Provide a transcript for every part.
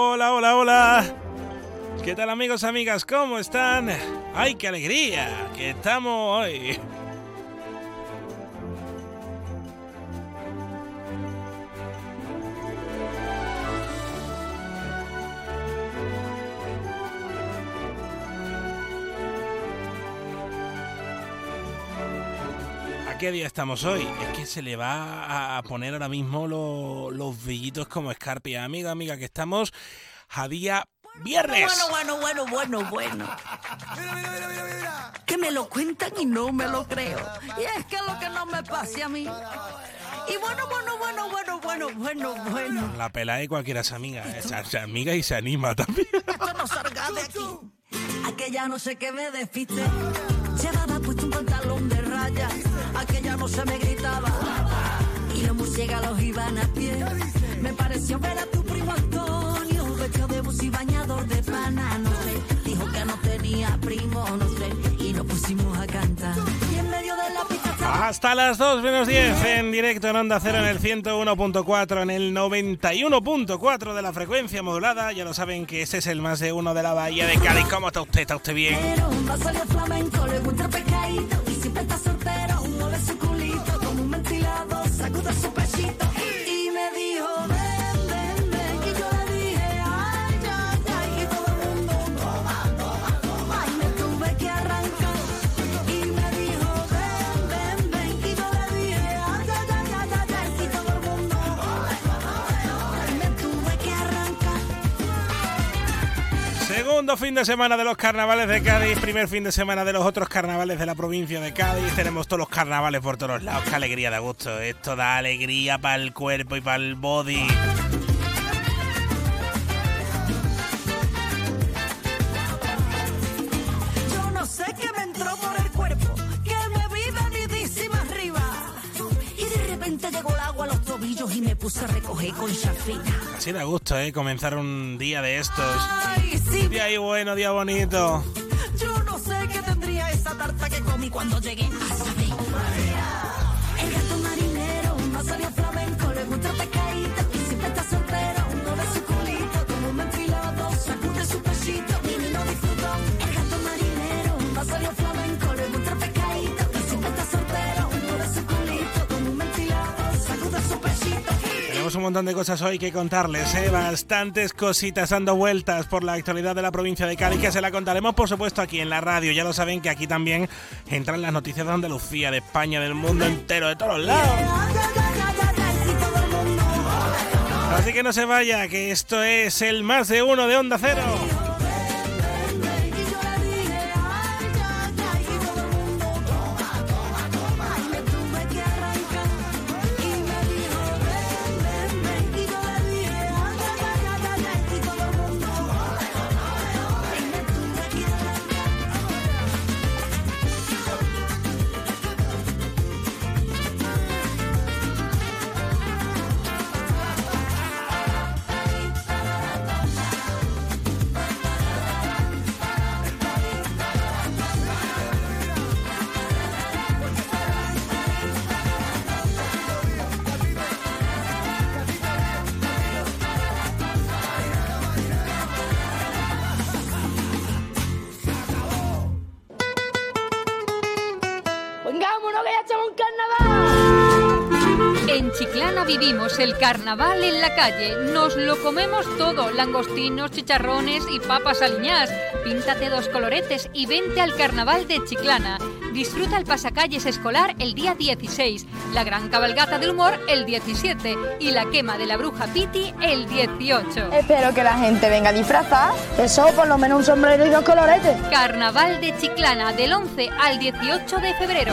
Hola, hola, hola. ¿Qué tal amigos, amigas? ¿Cómo están? ¡Ay, qué alegría! Que estamos hoy. Qué día estamos hoy? Es que se le va a poner ahora mismo los vellitos como escarpia. Amiga, amiga, que estamos a día viernes. Bueno, bueno, bueno, bueno, bueno. Que me lo cuentan y no me lo creo. Y es que lo que no me pase a mí. Y bueno, bueno, bueno, bueno, bueno, bueno, bueno. La pela de cualquiera es amiga. Es amiga y se anima también. Esto no salga de aquí. Aquella no sé qué me despiste. Aquella se me gritaba. Y los murciélagos iban a pie. Me pareció ver a tu primo Antonio. Vestido de bus y bañador de pana. No sé, dijo que no tenía primo, no sé. Y nos pusimos a cantar. Hasta las 2 menos 10 en directo en Onda Cero en el 101.4, en el 91.4 de la frecuencia modulada. Ya lo saben que ese es el más de uno de la Bahía de Cádiz. ¿Cómo está usted? ¿Está usted bien? Pero va a salir flamenco, le gusta el pescadito y siempre está soltero, Segundo fin de semana de los carnavales de Cádiz, primer fin de semana de los otros carnavales de la provincia de Cádiz. Tenemos todos los carnavales por todos lados. Qué alegría da gusto. Esto da alegría para el cuerpo y para el body. Agua a los tobillos y me puse a recoger con chafita. Así da gusto, ¿eh? Comenzar un día de estos. Ay, sí, Día ahí bueno, día bonito. yo no sé qué tendría esa tarta que comí cuando llegué a saber. El gato marinero no salió flamenco, le gusta pescadito Tenemos un montón de cosas hoy que contarles, ¿eh? bastantes cositas dando vueltas por la actualidad de la provincia de Cádiz que se la contaremos por supuesto aquí en la radio. Ya lo saben que aquí también entran las noticias de Andalucía, de España, del mundo entero, de todos lados. Así que no se vaya, que esto es el más de uno de Onda Cero. Carnaval en la calle. Nos lo comemos todo: langostinos, chicharrones y papas aliñás. Píntate dos coloretes y vente al carnaval de Chiclana. Disfruta el pasacalles escolar el día 16, la gran cabalgata del humor el 17 y la quema de la bruja Piti el 18. Espero que la gente venga disfrazada. Eso, por lo menos un sombrero y dos coloretes. Carnaval de Chiclana del 11 al 18 de febrero.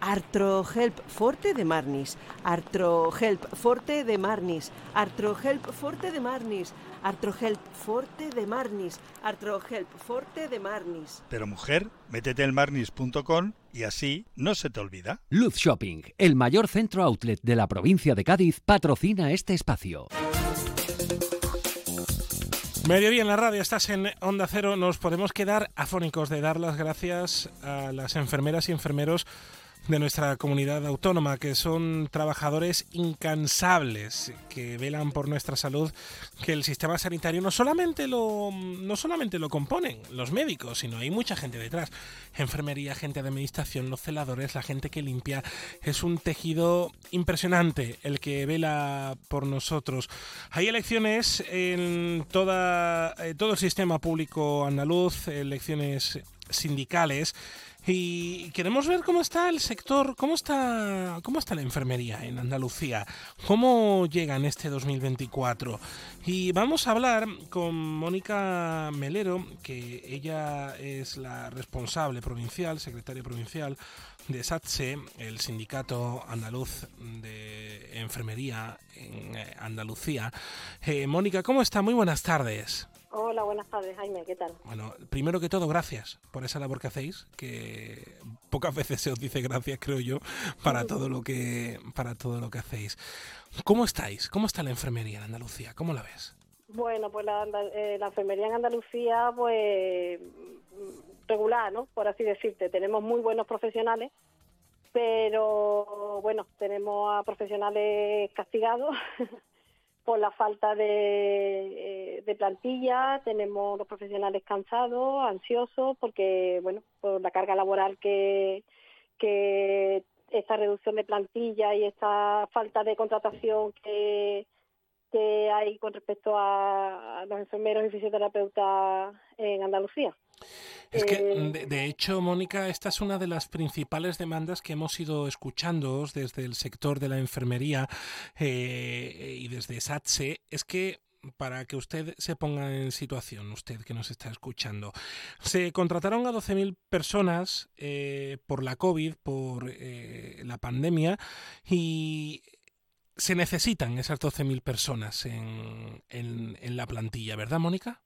Artrohelp Forte de Marnis, Artrohelp Forte de Marnis, Artrohelp Forte de Marnis, Artrohelp Forte de Marnis, Artrohelp Forte de Marnis. Pero mujer, métete en marnis.com y así no se te olvida. Luz Shopping, el mayor centro outlet de la provincia de Cádiz, patrocina este espacio. Mediodía en la radio, estás en Onda Cero. Nos podemos quedar afónicos de dar las gracias a las enfermeras y enfermeros de nuestra comunidad autónoma, que son trabajadores incansables, que velan por nuestra salud, que el sistema sanitario no solamente lo, no solamente lo componen los médicos, sino hay mucha gente detrás. Enfermería, gente de administración, los celadores, la gente que limpia. Es un tejido impresionante el que vela por nosotros. Hay elecciones en toda, eh, todo el sistema público andaluz, elecciones sindicales y queremos ver cómo está el sector, cómo está, cómo está la enfermería en Andalucía, cómo llega en este 2024. Y vamos a hablar con Mónica Melero, que ella es la responsable provincial, secretaria provincial de SATSE, el sindicato andaluz de enfermería en eh, Andalucía. Eh, Mónica, ¿cómo está? Muy buenas tardes. Hola, buenas tardes, Jaime, ¿qué tal? Bueno, primero que todo, gracias por esa labor que hacéis, que pocas veces se os dice gracias, creo yo, para todo lo que para todo lo que hacéis. ¿Cómo estáis? ¿Cómo está la enfermería en Andalucía? ¿Cómo la ves? Bueno, pues la, eh, la enfermería en Andalucía, pues regular, ¿no? Por así decirte. Tenemos muy buenos profesionales, pero bueno, tenemos a profesionales castigados por la falta de, eh, de plantilla, tenemos los profesionales cansados, ansiosos, porque, bueno, por la carga laboral que, que esta reducción de plantilla y esta falta de contratación que, que hay con respecto a, los enfermeros y fisioterapeutas en Andalucía. Es que, Eh, de, de hecho, Mónica, esta es una de las principales demandas que hemos ido escuchando desde el sector de la enfermería eh, y desde SATSE. Es que para que usted se ponga en situación, usted que nos está escuchando, se contrataron a 12.000 personas eh, por la COVID, por eh, la pandemia, y se necesitan esas 12.000 personas en, en, la plantilla, ¿verdad, Mónica?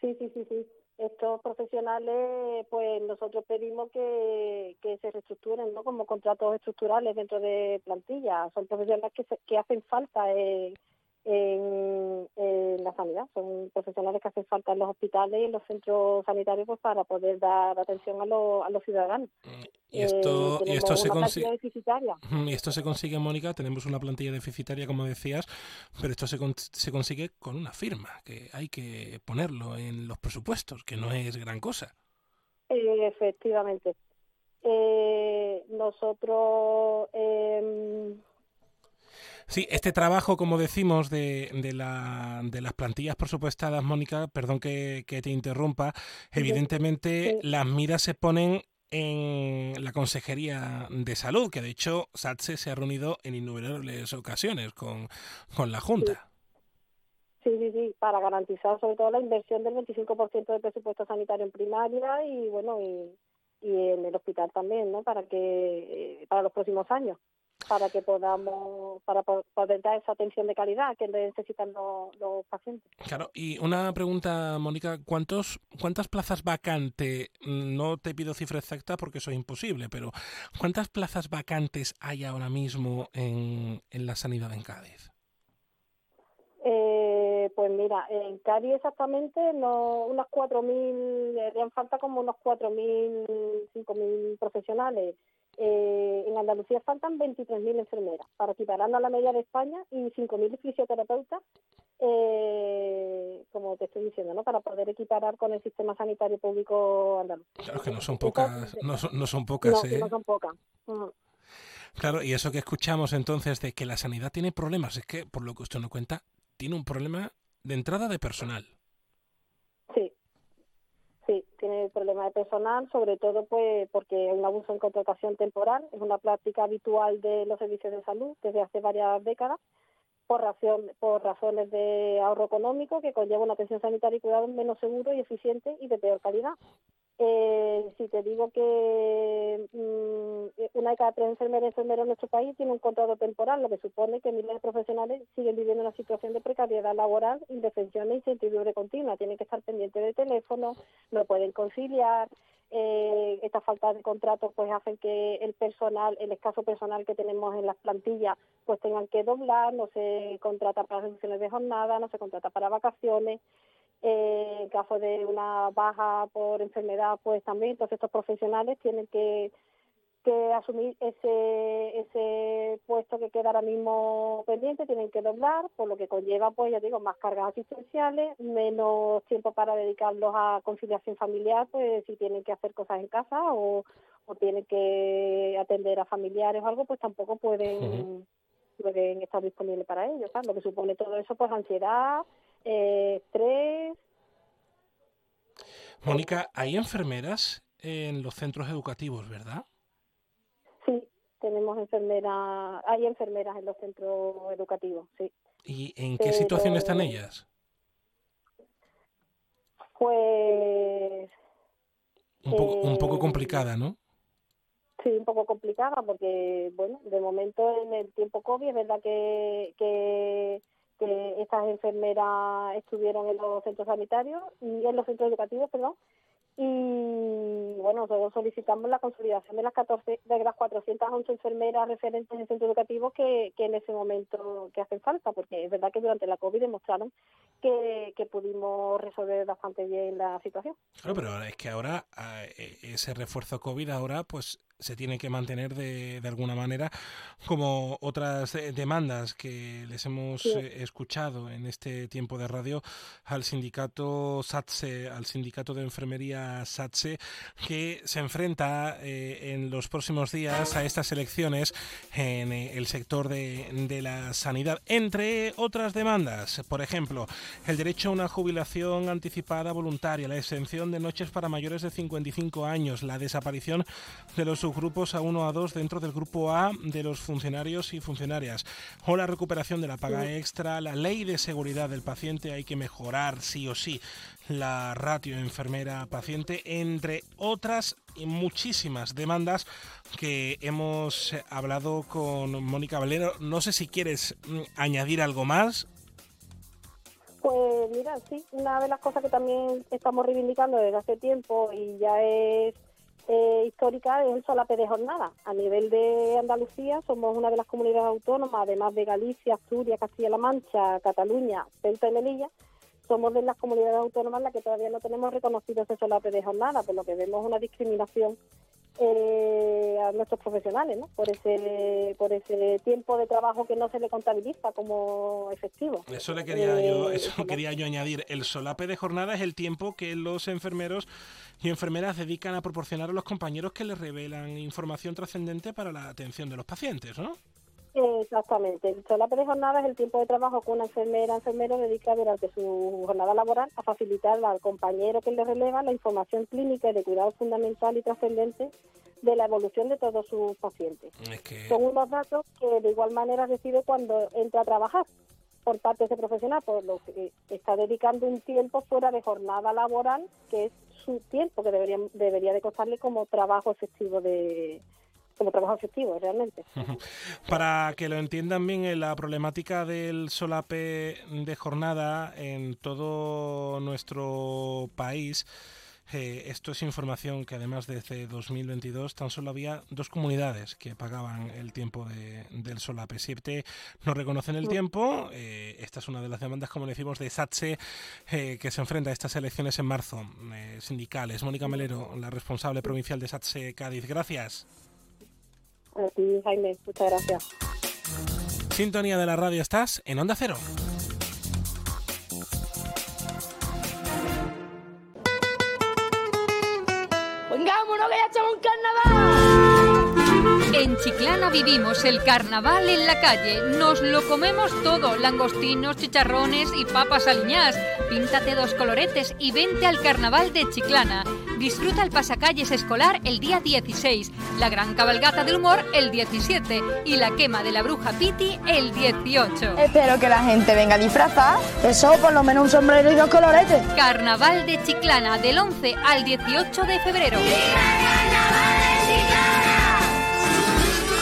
Sí, sí, sí, sí. Estos profesionales, pues nosotros pedimos que, que se reestructuren, ¿no? Como contratos estructurales dentro de plantilla. Son profesionales que, se- que hacen falta en, en, en la sanidad. Son profesionales que hacen falta en los hospitales y en los centros sanitarios pues para poder dar atención a, los a los ciudadanos. Y esto, Eh, y esto se consigue. Ujú, Y esto se consigue, Mónica, tenemos una plantilla deficitaria, como decías, pero esto se, con- se consigue con una firma, que hay que ponerlo en los presupuestos, que no es gran cosa. Eh, efectivamente. Eh, nosotros eh, Sí, este trabajo, como decimos, de, de, la, de las plantillas presupuestadas, Mónica, perdón que, que te interrumpa, evidentemente Sí. las miras se ponen en la Consejería de Salud, que de hecho SATSE se ha reunido en innumerables ocasiones con, con la Junta. Sí, sí, sí, para garantizar sobre todo la inversión del 25% del presupuesto sanitario en primaria y bueno, y, y en el hospital también, ¿no? Para que eh, para los próximos años, para que podamos para po- poder dar esa atención de calidad que necesitan los, los pacientes. Claro, y una pregunta, Mónica, ¿cuántos, ¿cuántas plazas vacantes, no te pido cifra exacta porque eso es imposible, pero ¿cuántas plazas vacantes hay ahora mismo en, en la sanidad en Cádiz? Eh, pues mira, en Cádiz exactamente no, unos 4.000, le harían falta como unos 4.000, 5.000 profesionales. Eh, en Andalucía faltan 23.000 enfermeras, para equiparando a la media de España, y 5.000 fisioterapeutas, eh, como te estoy diciendo, ¿no? para poder equiparar con el sistema sanitario público andaluz. Claro que no son pocas, no son, no son pocas, No, ¿eh? no son pocas. Claro, y eso que escuchamos entonces de que la sanidad tiene problemas, es que, por lo que usted nos cuenta, tiene un problema de entrada de personal. Sí, tiene problema de personal, sobre todo pues porque hay un abuso en contratación temporal, es una práctica habitual de los servicios de salud desde hace varias décadas, por, razón, por razones de ahorro económico que conlleva una atención sanitaria y cuidado menos seguro y eficiente y de peor calidad. Eh, si te digo que mm, una de cada tres enfermeras y enfermeros en nuestro país tiene un contrato temporal, lo que supone que miles de profesionales siguen viviendo una situación de precariedad laboral, indefensión e incertidumbre continua. Tienen que estar pendientes de teléfono, no pueden conciliar. Eh, esta falta de contratos pues hacen que el personal, el escaso personal que tenemos en las plantillas, pues tengan que doblar, no se contrata para reducciones de jornada, no se contrata para vacaciones eh, en caso de una baja por enfermedad, pues también, entonces estos profesionales tienen que, que asumir ese, ese puesto que queda ahora mismo pendiente, tienen que doblar, por lo que conlleva, pues ya digo, más cargas asistenciales, menos tiempo para dedicarlos a conciliación familiar, pues si tienen que hacer cosas en casa o, o tienen que atender a familiares o algo, pues tampoco pueden, pueden estar disponibles para ellos, ¿sabes? Lo que supone todo eso, pues ansiedad, eh, estrés, Mónica, hay enfermeras en los centros educativos, ¿verdad? Sí, tenemos enfermeras, hay enfermeras en los centros educativos, sí. ¿Y en qué Pero- situación están ellas? Pues Un poco, un poco Eh, complicada, ¿no? sí, un poco complicada porque, bueno, de momento en el tiempo COVID es verdad que, que, que estas enfermeras estuvieron en los centros sanitarios y en los centros educativos, perdón, y bueno, nosotros solicitamos la consolidación de las 14, de las 411 enfermeras referentes en centros educativos que, que en ese momento que hacen falta, porque es verdad que durante la COVID demostraron que, que pudimos resolver bastante bien la situación. Claro, pero es que ahora ah, e- ese refuerzo COVID ahora pues se tiene que mantener de, de alguna manera como otras eh, demandas que les hemos Sí. eh, escuchado en este tiempo de radio al sindicato SATSE, al sindicato de enfermería SATSE, que se enfrenta eh, en los próximos días a estas elecciones en eh, el sector de, de la sanidad, entre otras demandas, por ejemplo, el derecho a una jubilación anticipada voluntaria, la exención de noches para mayores de 55 años, la desaparición de los subgrupos A1 a 2 dentro del grupo A de los funcionarios y funcionarias, o la recuperación de la paga extra, la ley de seguridad del paciente, hay que mejorar sí o sí la ratio enfermera-paciente, entre otras y muchísimas demandas que hemos hablado con Mónica Valero. No sé si quieres mm, añadir algo más. Pues mira, sí, una de las cosas que también estamos reivindicando desde hace tiempo y ya es eh, histórica es el solape de jornada. A nivel de Andalucía somos una de las comunidades autónomas, además de Galicia, Asturias, Castilla-La Mancha, Cataluña, Ceuta y Melilla, somos de las comunidades autónomas en las que todavía no tenemos reconocido ese solape de jornada, por lo que vemos una discriminación eh, a nuestros profesionales, ¿no? Por ese, por ese tiempo de trabajo que no se le contabiliza como efectivo. Eso le quería yo, Eh, eso quería yo añadir. El solape de jornada es el tiempo que los enfermeros y enfermeras dedican a proporcionar a los compañeros que les revelan información trascendente para la atención de los pacientes, ¿no? Exactamente. El solape de jornada es el tiempo de trabajo que una enfermera enfermero dedica durante su jornada laboral a facilitar al compañero que le releva la información clínica y de cuidado fundamental y trascendente de la evolución de todos sus pacientes. Es que Son unos datos que de igual manera recibe cuando entra a trabajar por parte de ese profesional, por lo que está dedicando un tiempo fuera de jornada laboral, que es su tiempo que debería, debería de costarle como trabajo efectivo de como trabajo efectivo realmente. Para que lo entiendan bien, eh, la problemática del solape de jornada en todo nuestro país, eh, esto es información que además desde 2022 tan solo había dos comunidades que pagaban el tiempo de- del solape. Siete no reconocen el tiempo. eh, esta es una de las demandas, como decimos, de SATSE, eh, que se enfrenta a estas elecciones en marzo, eh, sindicales. Mónica Melero, la responsable provincial de SATSE Cádiz. Gracias. A ti, Jaime, muchas gracias. Sintonía de la radio, estás en Onda Cero. En carnaval. Chiclana vivimos el carnaval en la calle. Nos lo comemos todo: langostinos, chicharrones y papas aliñás. Píntate dos coloretes y vente al carnaval de Chiclana. Disfruta el pasacalles escolar el día 16, la gran cabalgata del humor el 17 y la quema de la bruja Piti el 18. Espero que la gente venga disfrazada. Eso, por lo menos un sombrero y dos coloretes. Carnaval de Chiclana del 11 al 18 de febrero.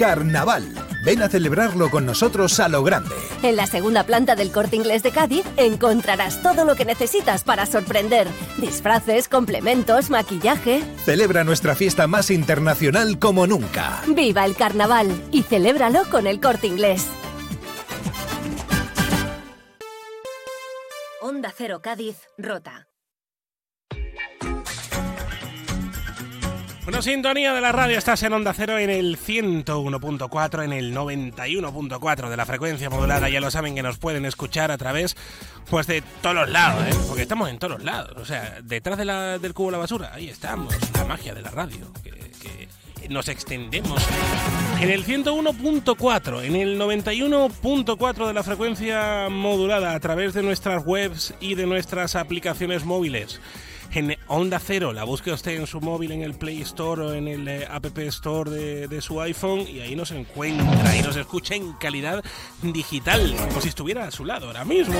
Carnaval. Ven a celebrarlo con nosotros a lo grande. En la segunda planta del Corte Inglés de Cádiz encontrarás todo lo que necesitas para sorprender. Disfraces, complementos, maquillaje. Celebra nuestra fiesta más internacional como nunca. ¡Viva el carnaval! Y celébralo con el Corte Inglés. Onda Cero Cádiz, Rota. Bueno, sintonía de la radio, estás en Onda Cero en el 101.4, en el 91.4 de la frecuencia modulada. Ya lo saben que nos pueden escuchar a través pues de todos los lados, ¿eh? porque estamos en todos los lados. O sea, detrás del cubo de la basura, ahí estamos, la magia de la radio. Que nos extendemos en el 101.4, en el 91.4 de la frecuencia modulada a través de nuestras webs y de nuestras aplicaciones móviles. En Onda Cero, la busque usted en su móvil, en el Play Store o en el eh, App Store de, de su iPhone y ahí nos encuentra y nos escucha en calidad digital, como si estuviera a su lado ahora mismo.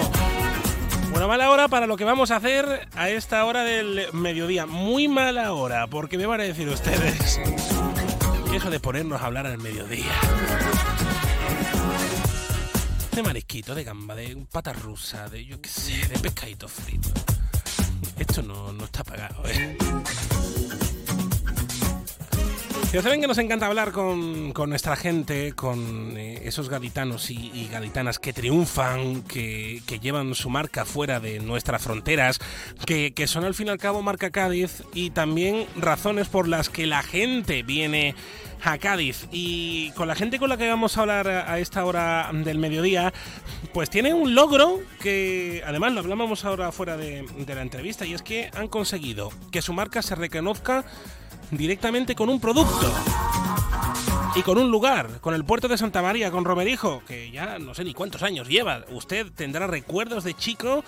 Bueno, mala hora para lo que vamos a hacer a esta hora del mediodía. Muy mala hora, porque me van a decir ustedes. Eso de ponernos a hablar al mediodía. De marisquito, de gamba, de pata rusa, de yo qué sé, de pescadito frito. Esto no, no está pagado, ¿eh? Ya saben que nos encanta hablar con, con nuestra gente, con eh, esos gaditanos y, gaditanas que triunfan, que, que llevan su marca fuera de nuestras fronteras, que, que son al fin y al cabo marca Cádiz y también razones por las que la gente viene a Cádiz. Y con la gente con la que vamos a hablar a esta hora del mediodía, pues tiene un logro que además lo hablábamos ahora fuera de la entrevista y es que han conseguido que su marca se reconozca directamente con un producto y con un lugar, con el puerto de Santa María, con Romerijo, que ya no sé ni cuántos años lleva. Usted tendrá recuerdos de chico,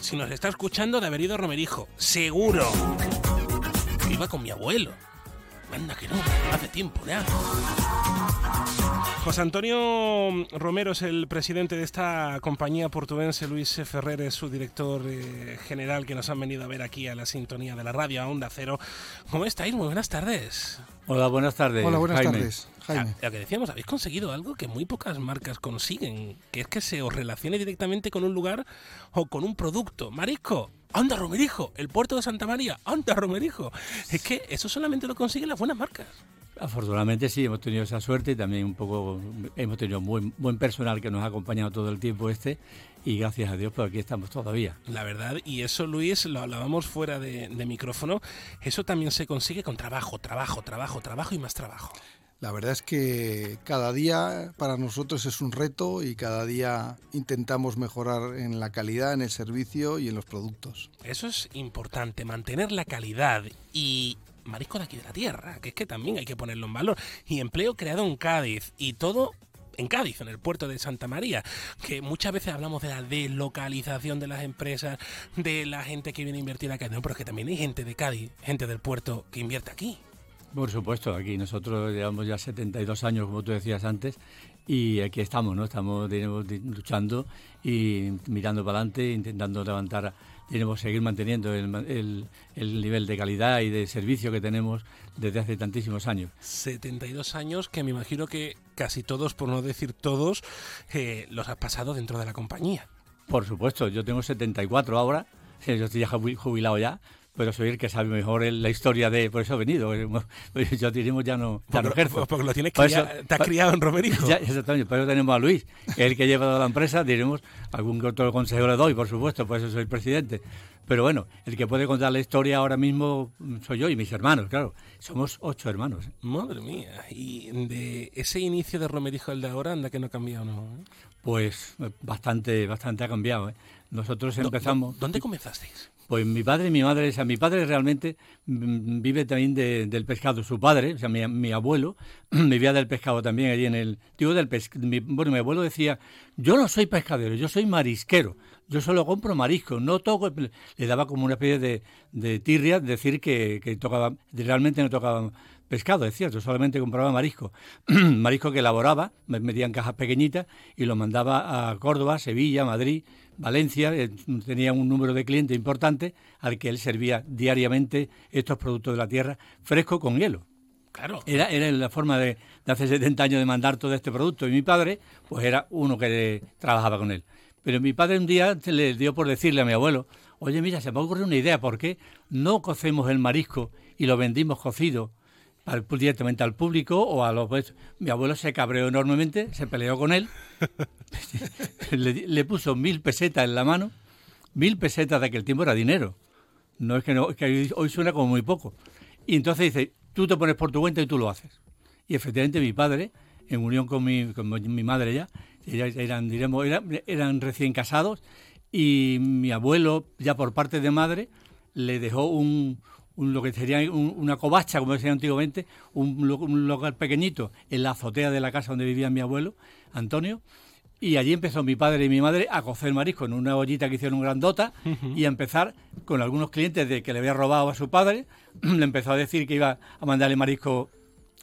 si nos está escuchando, de haber ido a Romerijo. Seguro. Iba con mi abuelo. Manda que no, hace tiempo ya. José Antonio Romero es el presidente de esta compañía portuense, Luis Ferrer es su director eh, general que nos han venido a ver aquí a la sintonía de la radio, a Onda Cero. ¿Cómo estáis? Muy buenas tardes. Hola, buenas tardes. Hola, buenas Jaime. tardes, Jaime. Ya, lo que decíamos, habéis conseguido algo que muy pocas marcas consiguen, que es que se os relacione directamente con un lugar o con un producto. Marisco, anda Romerijo, el puerto de Santa María, anda Romerijo. Es que eso solamente lo consiguen las buenas marcas. Afortunadamente sí, hemos tenido esa suerte y también un poco hemos tenido buen, buen personal que nos ha acompañado todo el tiempo este y gracias a Dios pues aquí estamos todavía. La verdad, y eso Luis, lo hablábamos fuera de, de micrófono, eso también se consigue con trabajo, trabajo, trabajo, trabajo y más trabajo. La verdad es que cada día para nosotros es un reto y cada día intentamos mejorar en la calidad, en el servicio y en los productos. Eso es importante, mantener la calidad y marisco de aquí de la tierra, que es que también hay que ponerlo en valor. Y empleo creado en Cádiz y todo en Cádiz, en el puerto de Santa María, que muchas veces hablamos de la deslocalización de las empresas, de la gente que viene a invertir acá, no, pero es que también hay gente de Cádiz, gente del puerto que invierte aquí. Por supuesto, aquí nosotros llevamos ya 72 años, como tú decías antes, y aquí estamos, ¿no? Estamos tenemos, luchando y mirando para adelante, intentando levantar, tenemos seguir manteniendo el, el- el nivel de calidad y de servicio que tenemos desde hace tantísimos años. 72 años que me imagino que casi todos, por no decir todos, eh, los has pasado dentro de la compañía. Por supuesto, yo tengo 74 ahora, yo estoy ya jubi- jubilado ya, pero soy el que sabe mejor el- la historia de... Por eso he venido. Pues Yo diríamos ya no, ya no Porque- ejerzo. porque lo tienes Por cria- te has criado en Romerijo. Ya, exactamente, por eso tenemos a Luis, el que lleva toda la empresa, diremos, algún otro consejo le doy, por supuesto, por eso soy presidente. Pero bueno, el que puede contar la historia ahora mismo soy yo y mis hermanos, claro. Somos ocho hermanos. ¿eh? Madre mía. Y de ese inicio de Romerijo al de ahora, anda que no ha cambiado, ¿no? Pues eh, bastante, bastante ha cambiado. ¿eh? Nosotros empezamos... ¿Dónde comenzasteis? Pues mi padre y mi madre, o sea, mi padre realmente mm, vive también de- del pescado. Su padre, o sea, mi, mi abuelo, vivía del pescado también allí en el... Digo del pescado. Bueno, mi abuelo decía, yo no soy pescadero, yo soy marisquero. Yo solo compro marisco, no toco... Le daba como una especie de, de tirria decir que, que tocaba, realmente no tocaba pescado, es cierto, solamente compraba marisco. marisco que elaboraba, me metía en cajas pequeñitas y lo mandaba a Córdoba, Sevilla, Madrid, Valencia. eh, Tenía un número de clientes importante al que él servía diariamente estos productos de la tierra fresco con hielo. Claro. Era, era la forma de, de hace 70 años de mandar todo este producto. Y mi padre, pues era uno que trabajaba con él. Pero mi padre un día se le dio por decirle a mi abuelo, oye, mira, se me ha ocurrido una idea, ¿por qué no cocemos el marisco y lo vendimos cocido al- directamente al público o a los... pues, mi abuelo se cabreó enormemente, se peleó con él, le, le puso mil pesetas en la mano, mil pesetas de aquel tiempo era dinero. No es que, no, es que hoy- suena como muy poco. Y entonces dice, tú te pones por tu cuenta y tú lo haces. Y efectivamente mi padre, en unión con mi, con mi madre ya, eran, diremos, eran, eran recién casados, y mi abuelo, ya por parte de madre, le dejó un, un- lo que sería un- una covacha, como decía antiguamente, un, un lugar pequeñito en la azotea de la casa donde vivía mi abuelo, Antonio, y allí empezó mi padre y mi madre a cocer marisco en una ollita que hicieron grandota y a empezar con algunos clientes de que le había robado a su padre. le empezó a decir que iba a mandarle marisco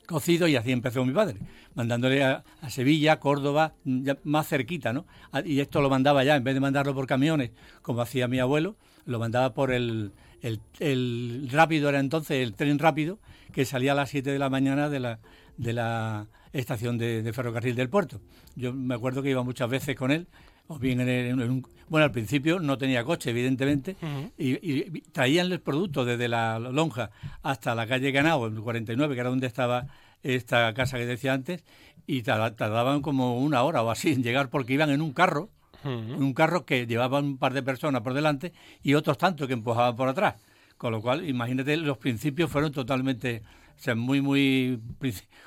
cocido y así empezó mi padre, mandándole a, a Sevilla, Córdoba, ya más cerquita, ¿no? A- Y esto lo mandaba ya, en vez de mandarlo por camiones, como hacía mi abuelo, lo mandaba por el, el, el rápido, era entonces el tren rápido, que salía a las 7 de la mañana de la, de la estación de, de ferrocarril del puerto. Yo me acuerdo que iba muchas veces con él, o bien en, el- en un... Bueno, al principio no tenía coche, evidentemente, y, y traían el producto desde la lonja hasta la calle Ganao, en el 49, que era donde estaba esta casa que decía antes, y tarda- tardaban como una hora o así en llegar porque iban en un carro, un carro que llevaba un par de personas por delante y otros tantos que empujaban por atrás. Con lo cual, imagínate, los principios fueron totalmente, o sea, muy, muy,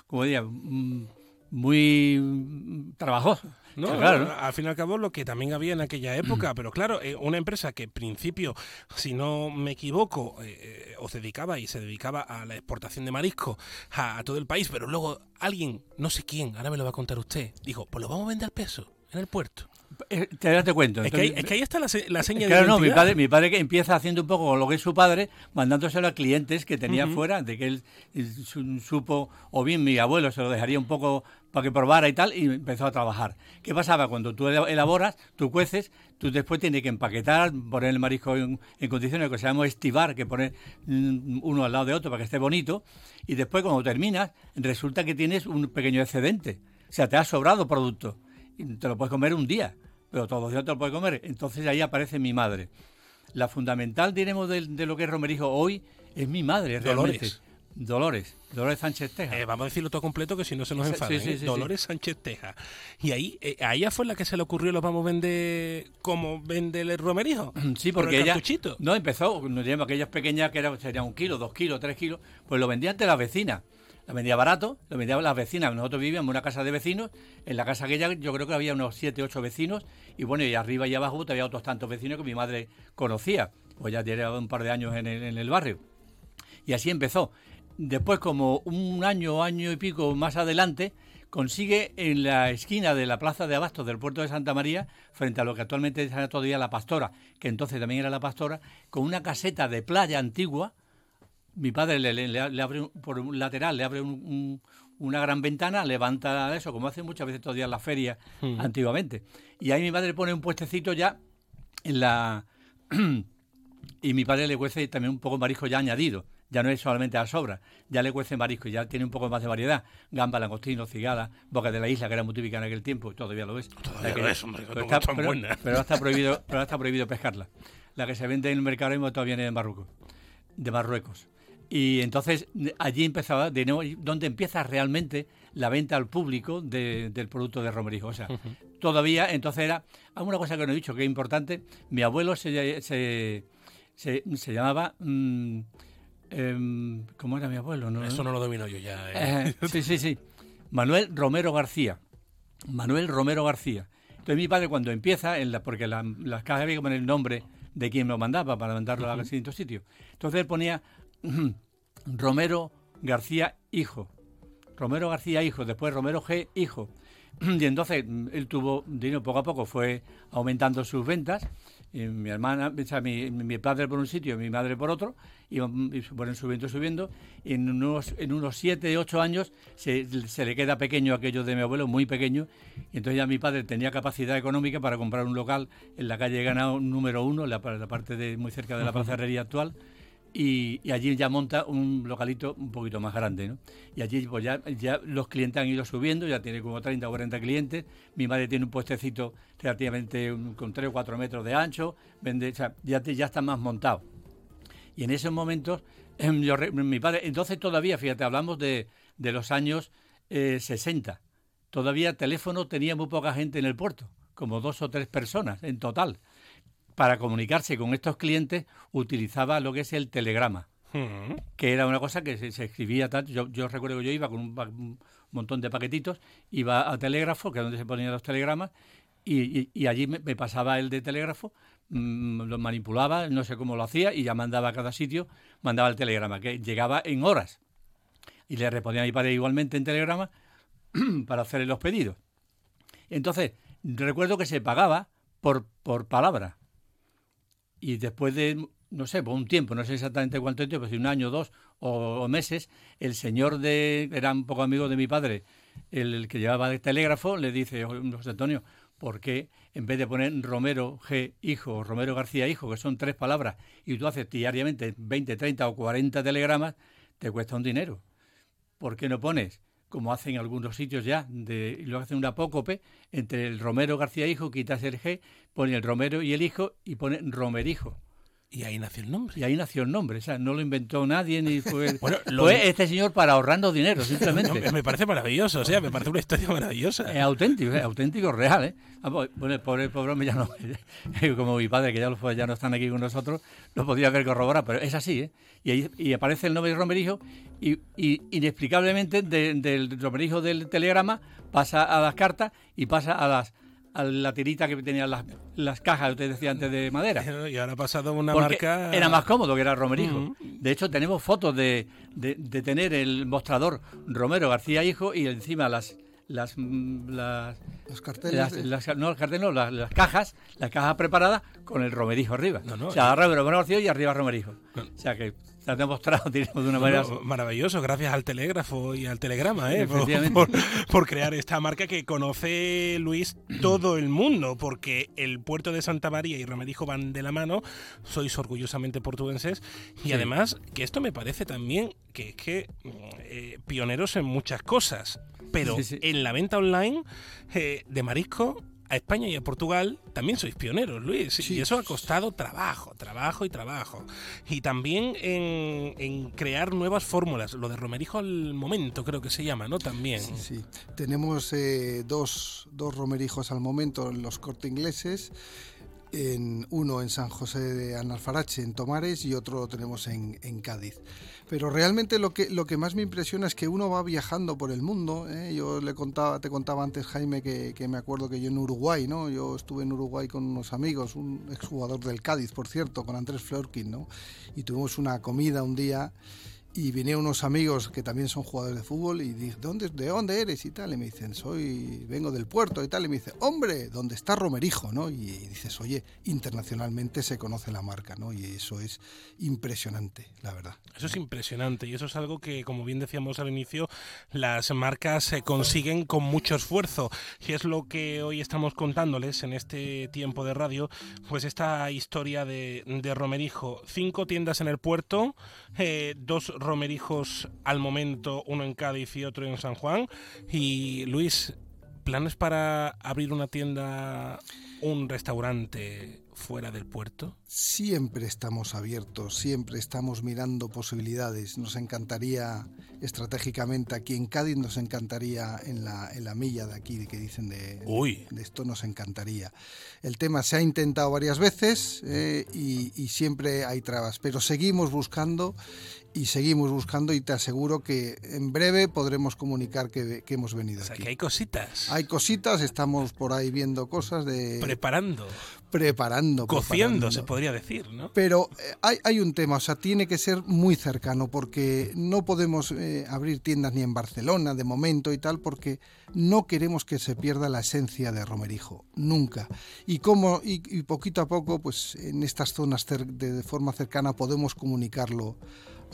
como diría, mm, muy trabajosos. No, Claro, ¿no? al fin y al cabo lo que también había en aquella época, pero claro, eh, una empresa que en principio, si no me equivoco, eh, eh, os dedicaba y se dedicaba a la exportación de marisco a, a todo el país, pero luego alguien, no sé quién, ahora me lo va a contar usted, dijo, pues lo vamos a vender al peso en el puerto. Eh, Te das cuenta. Es que, ahí, es que ahí está la, se- la seña Claro, de no, mi padre, mi padre que empieza haciendo un poco con lo que es su padre, mandándoselo a clientes que tenía Ujú. fuera, de que él eh, su- supo, o bien mi abuelo se lo dejaría un poco para que probara y tal, y empezó a trabajar. ¿Qué pasaba? Cuando tú ela- elaboras, tú cueces, tú después tienes que empaquetar, poner el marisco en, en condiciones que se llama estivar, que poner mm, uno al lado de otro para que esté bonito, y después cuando terminas, resulta que tienes un pequeño excedente. O sea, te ha sobrado producto. Y te lo puedes comer un día, pero todos los días te lo puedes comer. Entonces ahí aparece mi madre. La fundamental, diremos, de, de lo que es Romerijo hoy es mi madre, realmente. Dolores. Dolores. Dolores Sánchez Teja. Eh, vamos a decirlo todo completo que si no se nos Sí, sí, ¿eh? sí, sí. Dolores Sánchez Teja. Y ahí, eh, a ella fue la que se le ocurrió lo vamos a vender como vende el romerijo. Sí, Por porque el ella cartuchito. no empezó, aquellas pequeñas que era, serían un kilo, dos kilos, tres kilos, pues lo vendía ante las vecinas. La vendía barato, lo vendían las vecinas. Nosotros vivíamos en una casa de vecinos, en la casa aquella yo creo que había unos siete, ocho vecinos, y bueno, y arriba y abajo había otros tantos vecinos que mi madre conocía, pues ya tenía un par de años en el, en el barrio. Y así empezó. Después, como un año, año y pico más adelante, consigue en la esquina de la plaza de Abastos del puerto de Santa María, frente a lo que actualmente es todavía la Pastora, que entonces también era la Pastora, con una caseta de playa antigua. Mi padre le, le- abre un- por un lateral, le abre un- un- una gran ventana, levanta eso, como hacen muchas veces todavía en las ferias Ujú. antiguamente. Y ahí mi madre pone un puestecito ya en la y mi padre le cuece también un poco de marisco ya añadido. Ya no es solamente a sobra, ya le cuece marisco, ya tiene un poco más de variedad. Gamba, langostino, cigala, boca de la isla, que era muy típica en aquel tiempo, todavía lo es. Todavía que- lo es, hombre, pero está, pero- pero está prohibido, pero está prohibido pescarla. La que se vende en el mercado ahora mismo todavía viene de Marruecos. de Marruecos. Y entonces allí empezaba, de nuevo, donde empieza realmente la venta al público de- del producto de Romerijo. O sea, todavía, entonces era, ah, una cosa que no he dicho que es importante, mi abuelo se, se, se- se llamaba, mm, em, ¿cómo era mi abuelo? No, Eso no lo domino yo ya. ¿eh? Eh, sí, sí, sí. Manuel Romero García. Manuel Romero García. Entonces mi padre cuando empieza, en la, porque la- las cajas había que poner el nombre de quien lo mandaba para mandarlo a distintos sitios. Entonces él ponía Romero García Hijo. Romero García Hijo, después Romero G Hijo. Y entonces mm, él tuvo dinero poco a poco, fue aumentando sus ventas. Y mi hermana, o sea, mi, mi padre por un sitio mi madre por otro, y, mm, y fueron subiendo, subiendo. Y en unos, en unos siete, ocho años se, se le queda pequeño aquello de mi abuelo, muy pequeño. Y entonces ya mi padre tenía capacidad económica para comprar un local en la calle Ganado número uno, la, la parte de muy cerca de la. Plaza Herrería actual y, allí ya monta un localito un poquito más grande, ¿no? Y allí pues ya, ya los clientes han ido subiendo, ya tiene como 30 o 40 clientes, mi madre tiene un puestecito relativamente con 3 o 4 metros de ancho, vende, o sea, ya, ya está más montado. Y en esos momentos, em, mi padre, entonces todavía, fíjate, hablamos de, de los años eh, 60, todavía teléfono tenía muy poca gente en el puerto, como dos o tres personas en total para comunicarse con estos clientes utilizaba lo que es el telegrama, Mm. que era una cosa que se, se escribía tanto. Yo, yo recuerdo que yo iba con un, montón de paquetitos, iba a telégrafo, que es donde se ponían los telegramas, y, y- y allí me, me pasaba el de telégrafo, mm, lo manipulaba, no sé cómo lo hacía, y ya mandaba a cada sitio, mandaba el telegrama, que llegaba en horas. Y le respondía a mi padre igualmente en telegrama para hacerle los pedidos. Entonces, recuerdo que se pagaba por, por palabra. Y después de, no sé, por un tiempo, no sé exactamente cuánto tiempo, si un año, dos o, meses, el señor de, era un poco amigo de mi padre, el, que llevaba el telégrafo, le dice, "Oye, José Antonio, ¿por qué en vez de poner Romero G. Hijo Romero García Hijo, que son tres palabras, y tú haces diariamente 20, 30 o 40 telegramas, te cuesta un dinero? ¿Por qué no pones, como hacen algunos sitios ya, de, lo hacen una apócope, entre el Romero García Hijo, quitas el G, pone el Romero y el Hijo y pone Romerijo? Y ahí nació el nombre. Y ahí nació el nombre, o sea, no lo inventó nadie ni fue, Bueno, lo- fue este señor para ahorrando dinero, simplemente. No, me parece maravilloso, o sea, me parece una historia maravillosa. Es auténtico, es auténtico, real, ¿eh? Ah, pues, Bueno, el pobre, pobre hombre ya no, como mi padre, que ya, los, ya no están aquí con nosotros, lo podría haber corroborado, pero es así, ¿eh? Y, ahí, y aparece el nombre de Romerijo y, y inexplicablemente de- del Romerijo del telegrama pasa a las cartas y pasa a las a la tirita que tenían las, las cajas, usted decía antes, de madera. Y ahora ha pasado una Porque marca. Era más cómodo que era Romerijo. De hecho, tenemos fotos de, de- de tener el mostrador Romero García Hijo y encima las las mm, las, Los carteles las- de- las- no, los carteles no, las, las cajas, las cajas preparadas con el Romerijo arriba. No, no, o sea, arriba Romero García y arriba Romerijo. O sea que se ha demostrado digamos, de una manera maravilloso, gracias al telégrafo y al telegrama, ¿eh? por, Efectivamente. por- por crear esta marca que conoce Luis todo el mundo, porque el puerto de Santa María y Romerijo van de la mano, sois orgullosamente portugueses, y Sí. además que esto me parece también que es que eh, pioneros en muchas cosas, pero Sí, sí. en la venta online eh, de marisco a España y a Portugal también sois pioneros, Luis. Y eso ha costado trabajo, trabajo y trabajo. Y también en, en crear nuevas fórmulas. Lo de Romerijo al momento creo que se llama, ¿no? También. Sí, sí. Tenemos eh, dos, dos romerijos al momento en los corte ingleses. En, uno en San José de Analfarache, en Tomares, y otro lo tenemos en, Cádiz. Pero realmente lo que, lo que más me impresiona es que uno va viajando por el mundo. ¿eh? Yo le contaba, te contaba antes, Jaime, que, que me acuerdo que yo en Uruguay, ¿no? Yo estuve en Uruguay con unos amigos, un exjugador del Cádiz, por cierto, con Andrés Florkin, ¿no? Y tuvimos una comida un día y vinieron unos amigos que también son jugadores de fútbol y dije, ¿dónde, ¿de dónde eres? Y tal, y me dicen, soy, vengo del puerto y tal, y me dice, hombre, ¿dónde está Romerijo? ¿no? Y, dices, oye, internacionalmente se conoce la marca, ¿no? Y eso es impresionante, la verdad. Eso es impresionante y eso es algo que, como bien decíamos al inicio, las marcas se consiguen con mucho esfuerzo. Y es lo que hoy estamos contándoles en este tiempo de radio, pues esta historia de, de Romerijo. Cinco tiendas en el puerto, eh, dos Romerijos al momento, uno en Cádiz y otro en San Juan. Y Luis, ¿planes para abrir una tienda, un restaurante fuera del puerto? Siempre estamos abiertos, siempre estamos mirando posibilidades. Nos encantaría estratégicamente aquí en Cádiz, nos encantaría en la, en la milla de aquí, de que dicen de, Uy. de esto, nos encantaría. El tema se ha intentado varias veces eh, y, y siempre hay trabas, pero seguimos buscando y seguimos buscando y te aseguro que en breve podremos comunicar que, que hemos venido O sea, aquí. que hay cositas. Hay cositas, estamos por ahí viendo cosas de... Preparando. preparando. Cociendo, preparando. se podría decir, ¿no? Pero eh, hay, hay un tema, o sea, tiene que ser muy cercano porque no podemos eh, abrir tiendas ni en Barcelona de momento y tal porque no queremos que se pierda la esencia de Romerijo, nunca. Y como y, y poquito a poco, pues en estas zonas de forma cercana podemos comunicarlo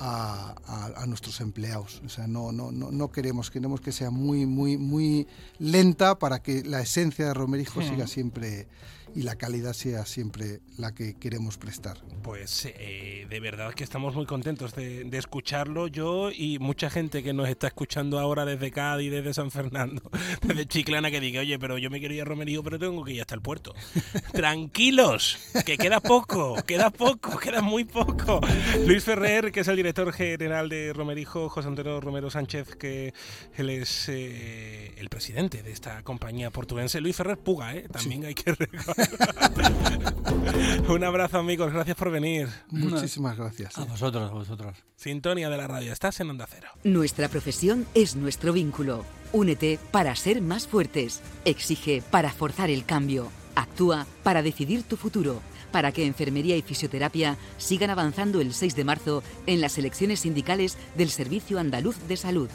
a, a- a nuestros empleados. O sea, no, no, no, no queremos, queremos que sea muy, muy, muy lenta para que la esencia de Romerijo siga siempre y la calidad sea siempre la que queremos prestar. Pues eh, de verdad que estamos muy contentos de, de escucharlo yo y mucha gente que nos está escuchando ahora desde Cádiz, desde San Fernando, desde Chiclana que diga, oye, pero yo me quería ir a Romerío, pero tengo que ir hasta el puerto. Tranquilos, que queda poco, queda poco, queda muy poco. Luis Ferrer, que es el director general de Romerijo, José Antonio Romero Sánchez, que él es eh, el presidente de esta compañía portuguesa. Luis Ferrer Puga, ¿eh? También hay que recordar. Un abrazo amigos, gracias por venir. Muchísimas gracias. A vosotros, a vosotros. Sintonía de la radio, estás en Onda Cero. Nuestra profesión es nuestro vínculo. Únete para ser más fuertes. Exige para forzar el cambio. Actúa para decidir tu futuro. Para que enfermería y fisioterapia sigan avanzando el 6 de marzo en las elecciones sindicales del Servicio Andaluz de Salud.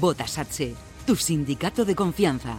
Vota SATSE, tu sindicato de confianza.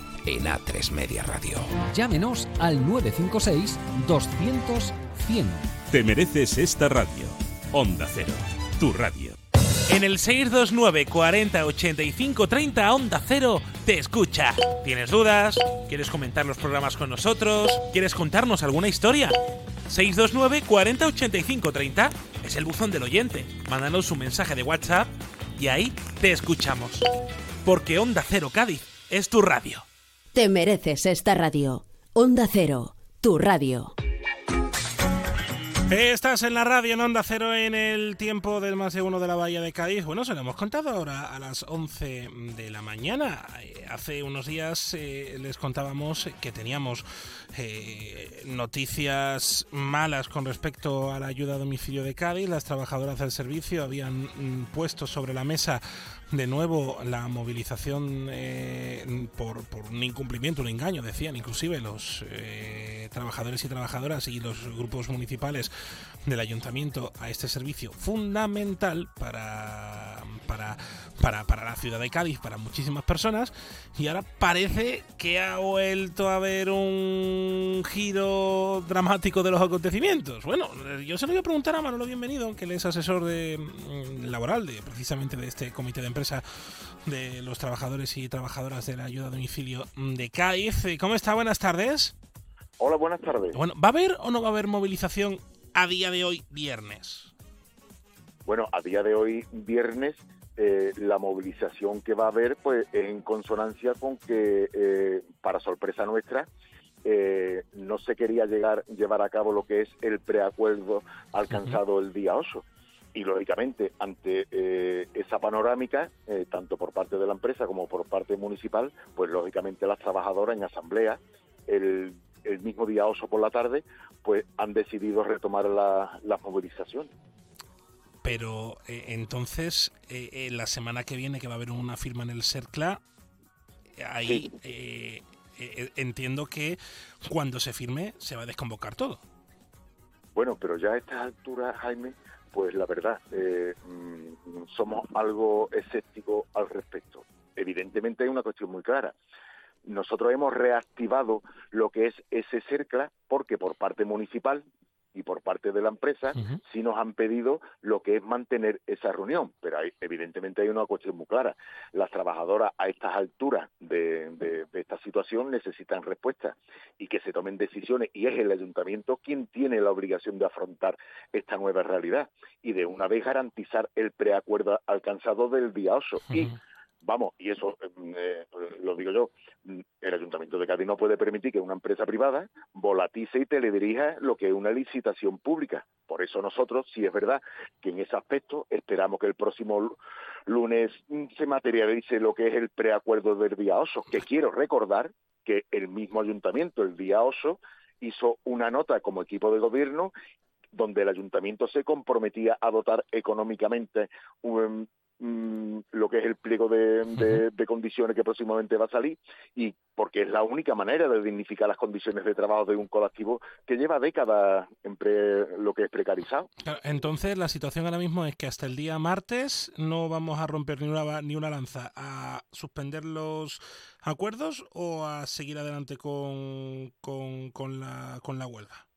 en A3 Media Radio. Llámenos al 956 200 100. Te mereces esta radio. Onda Cero, tu radio. En el 629 40 85 30 Onda Cero te escucha. ¿Tienes dudas? ¿Quieres comentar los programas con nosotros? ¿Quieres contarnos alguna historia? 629 40 85 30 es el buzón del oyente. Mándanos un mensaje de WhatsApp y ahí te escuchamos. Porque Onda Cero Cádiz es tu radio. Te mereces esta radio. Onda Cero, tu radio. Estás en la radio en Onda Cero en el tiempo del más de uno de la Bahía de Cádiz. Bueno, se lo hemos contado ahora a las 11 de la mañana. Eh, Hace unos días eh, les contábamos que teníamos eh, noticias malas con respecto a la ayuda a domicilio de Cádiz. Las trabajadoras del servicio habían mm, puesto sobre la mesa de nuevo la movilización eh, por, por un incumplimiento, un engaño, decían inclusive los eh, trabajadores y trabajadoras y los grupos municipales del ayuntamiento a este servicio fundamental para, para, para, para la ciudad de Cádiz, para muchísimas personas, y ahora parece que ha vuelto a haber un giro dramático de los acontecimientos. Bueno, yo se lo voy a preguntar a Manolo Bienvenido, que él es asesor de, mm, laboral de precisamente de este comité de empresa de los trabajadores y trabajadoras de la ayuda a domicilio de Cádiz. Eh, ¿Cómo está? Buenas tardes. Hola, buenas tardes. Bueno, ¿va a haber o no va a haber movilización a día de hoy, viernes? Bueno, a día de hoy, viernes, eh, la movilización que va a haber, pues, es en consonancia con que, eh, para sorpresa nuestra, eh, no se quería llegar llevar a cabo lo que es el preacuerdo alcanzado el día 8. Y lógicamente, ante eh, esa panorámica, eh, tanto por parte de la empresa como por parte municipal, pues lógicamente las trabajadoras en asamblea, el, el mismo día 8 por la tarde, pues han decidido retomar la, las movilizaciones. Pero eh, entonces, eh, la semana que viene, que va a haber una firma en el CERCLA, ahí eh, entiendo que cuando se firme se va a desconvocar todo. Bueno, pero ya a estas alturas, Jaime, pues la verdad, eh, mm, somos algo escépticos al respecto. Evidentemente hay una cuestión muy clara. nosotros hemos reactivado lo que es ese CERCLA porque por parte municipal y por parte de la empresa sí nos han pedido lo que es mantener esa reunión. Pero hay, evidentemente hay una cuestión muy clara. Las trabajadoras a estas alturas de, de- de esta situación necesitan respuestas y que se tomen decisiones y es el ayuntamiento quien tiene la obligación de afrontar esta nueva realidad y de una vez garantizar el preacuerdo alcanzado del día 8. Y vamos, y eso eh, lo digo yo, el Ayuntamiento de Cádiz no puede permitir que una empresa privada volatice y teledirija lo que es una licitación pública. Por eso nosotros, sí es verdad que en ese aspecto esperamos que el próximo lu- lunes mm, se materialice lo que es el preacuerdo del día 8, que quiero recordar que el mismo Ayuntamiento el día 8 hizo una nota como equipo de gobierno donde el ayuntamiento se comprometía a dotar económicamente un, mm, lo que es el pliego de, de- de condiciones que próximamente va a salir y porque es la única manera de dignificar las condiciones de trabajo de un colectivo que lleva décadas en pre- lo que es precarizado. Entonces, la situación ahora mismo es que hasta el día martes no vamos a romper ni una, ni una lanza a suspender los acuerdos o a seguir adelante con, con, con la, con la huelga.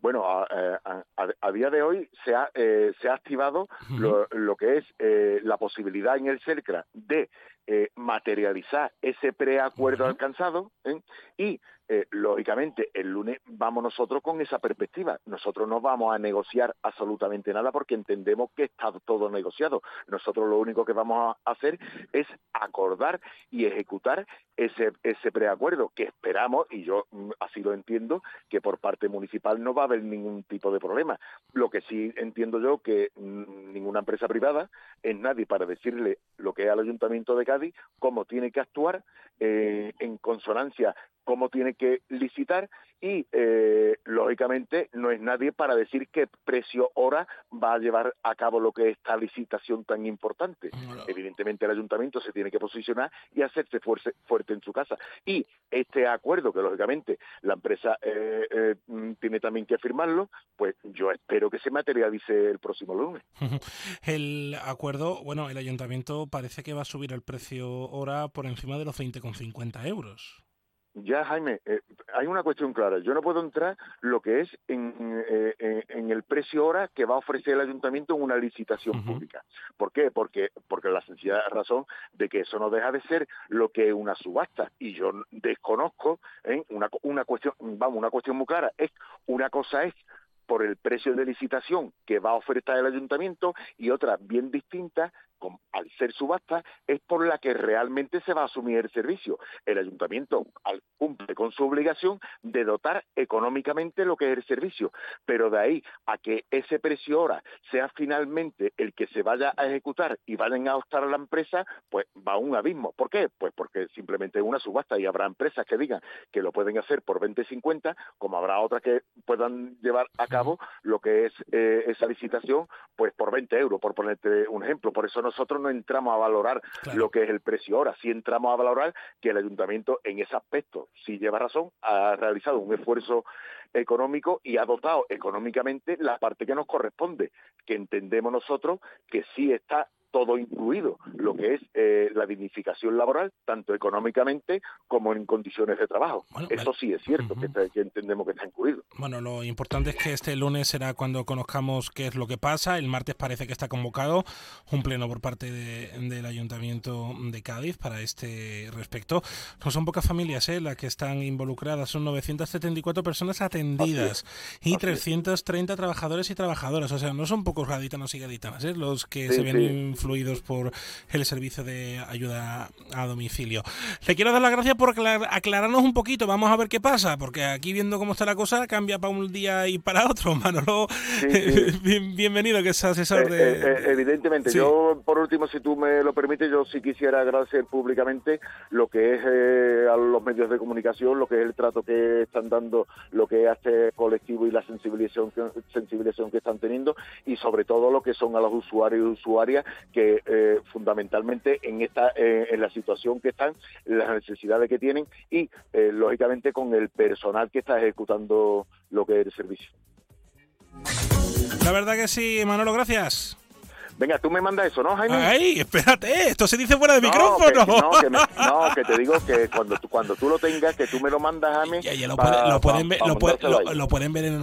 Bueno, a, eh, a- a- a día de hoy se ha, eh, se ha activado lo, lo que es eh, la posibilidad en el CERCRA de eh, materializar ese preacuerdo alcanzado ¿eh? y, eh, lógicamente, el lunes vamos nosotros con esa perspectiva. Nosotros no vamos a negociar absolutamente nada porque entendemos que está todo negociado. Nosotros lo único que vamos a hacer es acordar y ejecutar ese, ese preacuerdo que esperamos, y yo mm, así lo entiendo, que por parte municipal no va a haber ningún tipo de problema. Lo que sí entiendo yo que mm, ninguna empresa privada es nadie para decirle lo que es al Ayuntamiento de Cádiz, cómo tiene que actuar eh, en consonancia, cómo tiene que licitar y, eh, lógicamente, no es nadie para decir qué precio hora va a llevar a cabo lo que es esta licitación tan importante. Evidentemente, el Ayuntamiento se tiene que posicionar y hacerse fuerce- fuerte en su casa. Y este acuerdo, que lógicamente la empresa eh, eh, mm, tiene también que firmarlo, pues yo espero que se materialice el próximo lunes. El acuerdo, bueno, el ayuntamiento parece que va a subir el precio hora por encima de los 20,50 euros. Ya, Jaime, eh, hay una cuestión clara. Yo no puedo entrar lo que es en, eh, en el precio hora que va a ofrecer el ayuntamiento en una licitación pública. ¿Por qué? Porque, porque la sencilla razón de que eso no deja de ser lo que es una subasta. Y yo desconozco ¿eh? una, una cuestión, vamos, una cuestión muy clara. Es una cosa es por el precio de licitación que va a ofertar el ayuntamiento y otra bien distinta, al ser subasta, es por la que realmente se va a asumir el servicio. El ayuntamiento al- cumple con su obligación de dotar económicamente lo que es el servicio, pero de ahí a que ese precio hora sea finalmente el que se vaya a ejecutar y vayan a optar a la empresa, pues va un abismo. ¿Por qué? Pues porque simplemente es una subasta y habrá empresas que digan que lo pueden hacer por 20-50, como habrá otras que puedan llevar a cabo lo que es eh, esa licitación, pues por 20 euros, por ponerte un ejemplo. Por eso nosotros no entramos a valorar lo que es el precio. Ahora, sí entramos a valorar que el ayuntamiento en ese aspecto, sí lleva razón, ha realizado un esfuerzo económico y ha dotado económicamente la parte que nos corresponde, que entendemos nosotros que sí está todo incluido, lo que es eh, la dignificación laboral, tanto económicamente como en condiciones de trabajo. Eso sí es cierto, que, está- que entendemos que está incluido. Bueno, lo importante es que este lunes será cuando conozcamos qué es lo que pasa. El martes parece que está convocado un pleno por parte de- del Ayuntamiento de Cádiz para este respecto. No son pocas familias ¿eh? las que están involucradas, son 974 personas atendidas y 330 trabajadores y trabajadoras. O sea, no son pocos gaditanos y gaditanas ¿eh? los que Sí, se ven sí. Influidos por el servicio de ayuda a domicilio. Le quiero dar las gracias por aclar- aclararnos un poquito. Vamos a ver qué pasa, porque aquí viendo cómo está la cosa, cambia para un día y para otro. Manolo, bien- bienvenido, que es asesor Eh, de... eh, eh, evidentemente, Sí. yo por último, si tú me lo permites, yo sí quisiera agradecer públicamente lo que es eh, a los medios de comunicación, lo que es el trato que están dando, lo que es a este colectivo y la sensibilización que, sensibilización que están teniendo y sobre todo lo que son a los usuarios y usuarias que eh, fundamentalmente en esta eh, en la situación que están, las necesidades que tienen y eh, lógicamente con el personal que está ejecutando lo que es el servicio. La verdad que sí, Manolo, gracias. Venga, tú me mandas eso, ¿no, Jaime? Ay, espérate, esto se dice fuera de No, micrófono. Que, no, que me- no, que te digo que cuando tú, cuando tú lo tengas, que tú me lo mandas a mí. Ya, ya lo, pa- puede- lo pa- pueden ver, pa lo, puede- lo- lo pueden ver en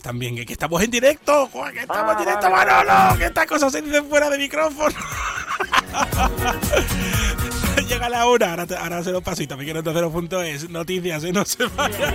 también. Que, que estamos en directo, Juan, que estamos Ah, en directo, vale, Manolo, vale. que estas cosas se dicen fuera de micrófono. Llega la hora, ahora, se lo pasito, también en ondacero.es, noticias, ¿eh? no se vayan.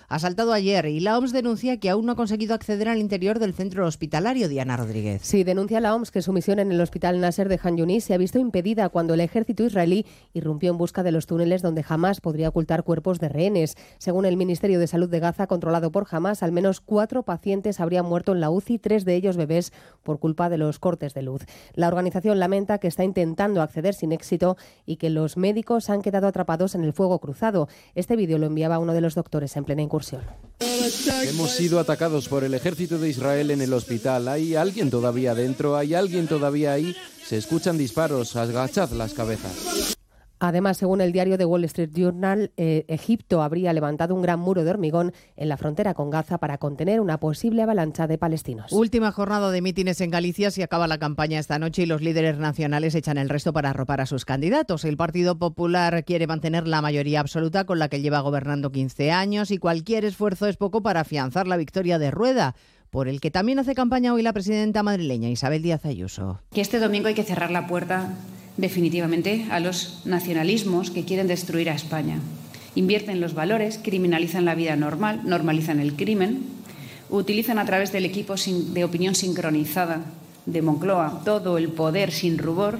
asaltado ayer, y la OMS denuncia que aún no ha conseguido acceder al interior del centro hospitalario. Diana Rodríguez. Sí, denuncia la OMS que su misión en el hospital Nasser de Han Yunis se ha visto impedida cuando el ejército israelí irrumpió en busca de los túneles donde Hamas podría ocultar cuerpos de rehenes. Según el Ministerio de Salud de Gaza, controlado por Hamas, al menos cuatro pacientes habrían muerto en la UCI, tres de ellos bebés, por culpa de los cortes de luz. La organización lamenta que está intentando acceder sin éxito y que los médicos han quedado atrapados en el fuego cruzado. Este vídeo lo enviaba uno de los doctores en plena incursión. Hemos sido atacados por el ejército de Israel en el hospital. ¿Hay alguien todavía dentro? ¿Hay alguien todavía ahí? Se escuchan disparos. Agachad las cabezas. Además, según el diario The Wall Street Journal, eh, Egipto habría levantado un gran muro de hormigón en la frontera con Gaza para contener una posible avalancha de palestinos. Última jornada de mítines en Galicia. Se acaba la campaña esta noche y los líderes nacionales echan el resto para arropar a sus candidatos. El Partido Popular quiere mantener la mayoría absoluta con la que lleva gobernando 15 años y cualquier esfuerzo es poco para afianzar la victoria de Rueda por el que también hace campaña hoy la presidenta madrileña Isabel Díaz Ayuso. Que este domingo hay que cerrar la puerta definitivamente a los nacionalismos que quieren destruir a España. Invierten los valores, criminalizan la vida normal, normalizan el crimen, utilizan a través del equipo de opinión sincronizada de Moncloa todo el poder sin rubor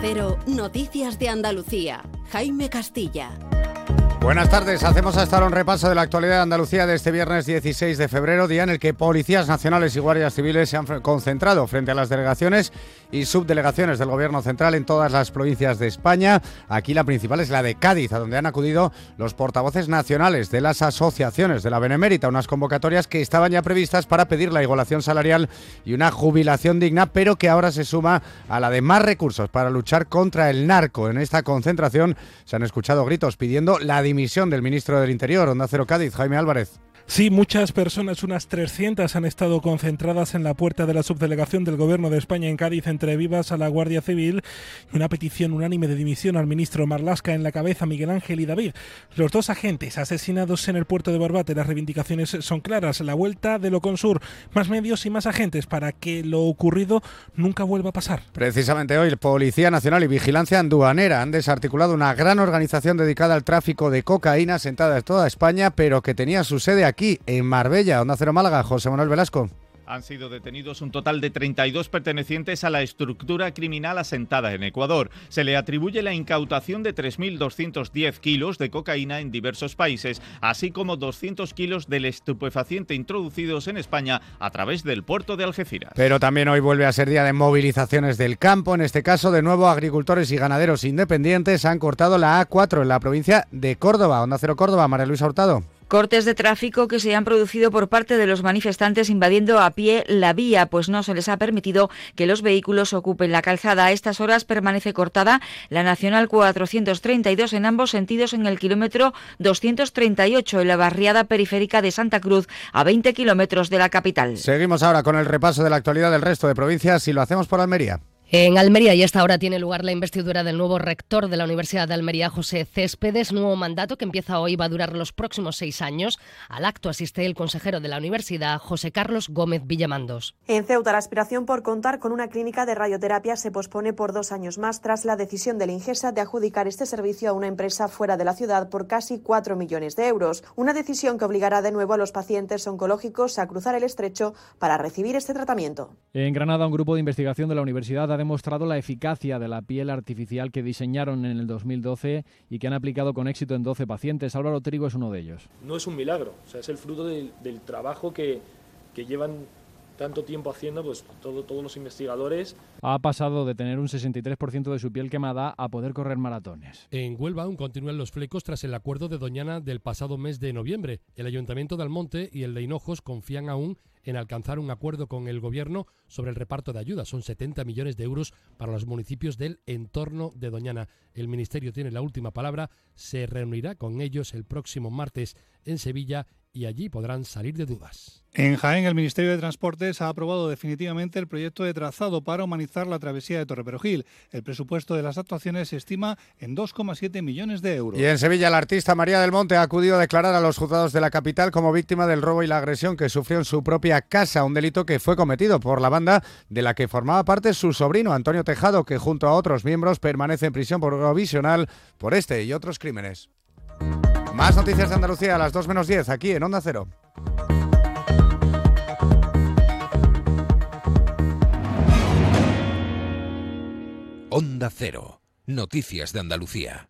Cero, Noticias de Andalucía. Jaime Castilla. Buenas tardes, hacemos hasta ahora un repaso de la actualidad de Andalucía de este viernes 16 de febrero, día en el que policías nacionales y guardias civiles se han concentrado frente a las delegaciones y subdelegaciones del Gobierno central en todas las provincias de España. Aquí la principal es la de Cádiz, a donde han acudido los portavoces nacionales de las asociaciones de la Benemérita, unas convocatorias que estaban ya previstas para pedir la igualación salarial y una jubilación digna, pero que ahora se suma a la de más recursos para luchar contra el narco. En esta concentración se han escuchado gritos pidiendo la dimisión del ministro del Interior, Onda Cero Cádiz, Jaime Álvarez. Sí, muchas personas, unas 300, han estado concentradas en la puerta de la subdelegación del Gobierno de España en Cádiz entre vivas a la Guardia Civil y una petición unánime de dimisión al ministro Marlasca en la cabeza Miguel Ángel y David. Los dos agentes asesinados en el puerto de Barbate, las reivindicaciones son claras, la vuelta de Loconsur, más medios y más agentes para que lo ocurrido nunca vuelva a pasar. Precisamente hoy, Policía Nacional y Vigilancia Aduanera han desarticulado una gran organización dedicada al tráfico de cocaína sentada en toda España, pero que tenía su sede aquí aquí en Marbella, Onda Cero Málaga, José Manuel Velasco. Han sido detenidos un total de 32 pertenecientes a la estructura criminal asentada en Ecuador. Se le atribuye la incautación de 3.210 kilos de cocaína en diversos países, así como 200 kilos del estupefaciente introducidos en España a través del puerto de Algeciras. Pero también hoy vuelve a ser día de movilizaciones del campo. En este caso, de nuevo, agricultores y ganaderos independientes han cortado la A4 en la provincia de Córdoba. Onda Cero Córdoba, María Luisa Hurtado. Cortes de tráfico que se han producido por parte de los manifestantes invadiendo a pie la vía, pues no se les ha permitido que los vehículos ocupen la calzada. A estas horas permanece cortada la Nacional 432 en ambos sentidos en el kilómetro 238 en la barriada periférica de Santa Cruz, a 20 kilómetros de la capital. Seguimos ahora con el repaso de la actualidad del resto de provincias y lo hacemos por Almería. En Almería y esta hora tiene lugar la investidura del nuevo rector de la Universidad de Almería, José Céspedes, nuevo mandato que empieza hoy va a durar los próximos seis años. Al acto asiste el consejero de la universidad, José Carlos Gómez Villamandos. En Ceuta, la aspiración por contar con una clínica de radioterapia se pospone por dos años más tras la decisión del Ingesa de adjudicar este servicio a una empresa fuera de la ciudad por casi cuatro millones de euros. Una decisión que obligará de nuevo a los pacientes oncológicos a cruzar el estrecho para recibir este tratamiento. En Granada, un grupo de investigación de la universidad ha demostrado la eficacia de la piel artificial que diseñaron en el 2012 y que han aplicado con éxito en 12 pacientes. Álvaro Trigo es uno de ellos. No es un milagro, o sea, es el fruto del, trabajo que, que llevan tanto tiempo haciendo pues todo, todos los investigadores. Ha pasado de tener un 63% de su piel quemada a poder correr maratones. En Huelva aún continúan los flecos tras el acuerdo de Doñana del pasado mes de noviembre. El Ayuntamiento de Almonte y el de Hinojos confían aún en alcanzar un acuerdo con el Gobierno sobre el reparto de ayudas. Son 70 millones de euros para los municipios del entorno de Doñana. El Ministerio tiene la última palabra, se reunirá con ellos el próximo martes en Sevilla y allí podrán salir de dudas. En Jaén, el Ministerio de Transportes ha aprobado definitivamente el proyecto de trazado para humanizar la travesía de Torreperogil. El presupuesto de las actuaciones se estima en 2,7 millones de euros. Y en Sevilla, la artista María del Monte ha acudido a declarar a los juzgados de la capital como víctima del robo y la agresión que sufrió en su propia casa, un delito que fue cometido por la banda de la que formaba parte su sobrino Antonio Tejado, que junto a otros miembros permanece en prisión provisional por este y otros crímenes. Más noticias de Andalucía a las 2 menos 10 aquí en Onda Cero. Onda Cero. Noticias de Andalucía.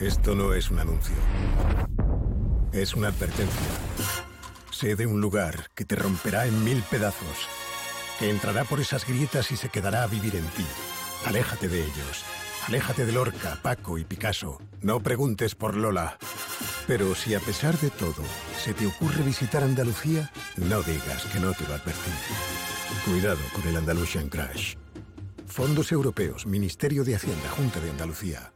Esto no es un anuncio. Es una advertencia. Sé de un lugar que te romperá en mil pedazos, que entrará por esas grietas y se quedará a vivir en ti. Aléjate de ellos. Aléjate de Lorca, Paco y Picasso. No preguntes por Lola. Pero si a pesar de todo se te ocurre visitar Andalucía, no digas que no te lo advertí. Cuidado con el Andalusian Crash. Fondos Europeos, Ministerio de Hacienda, Junta de Andalucía.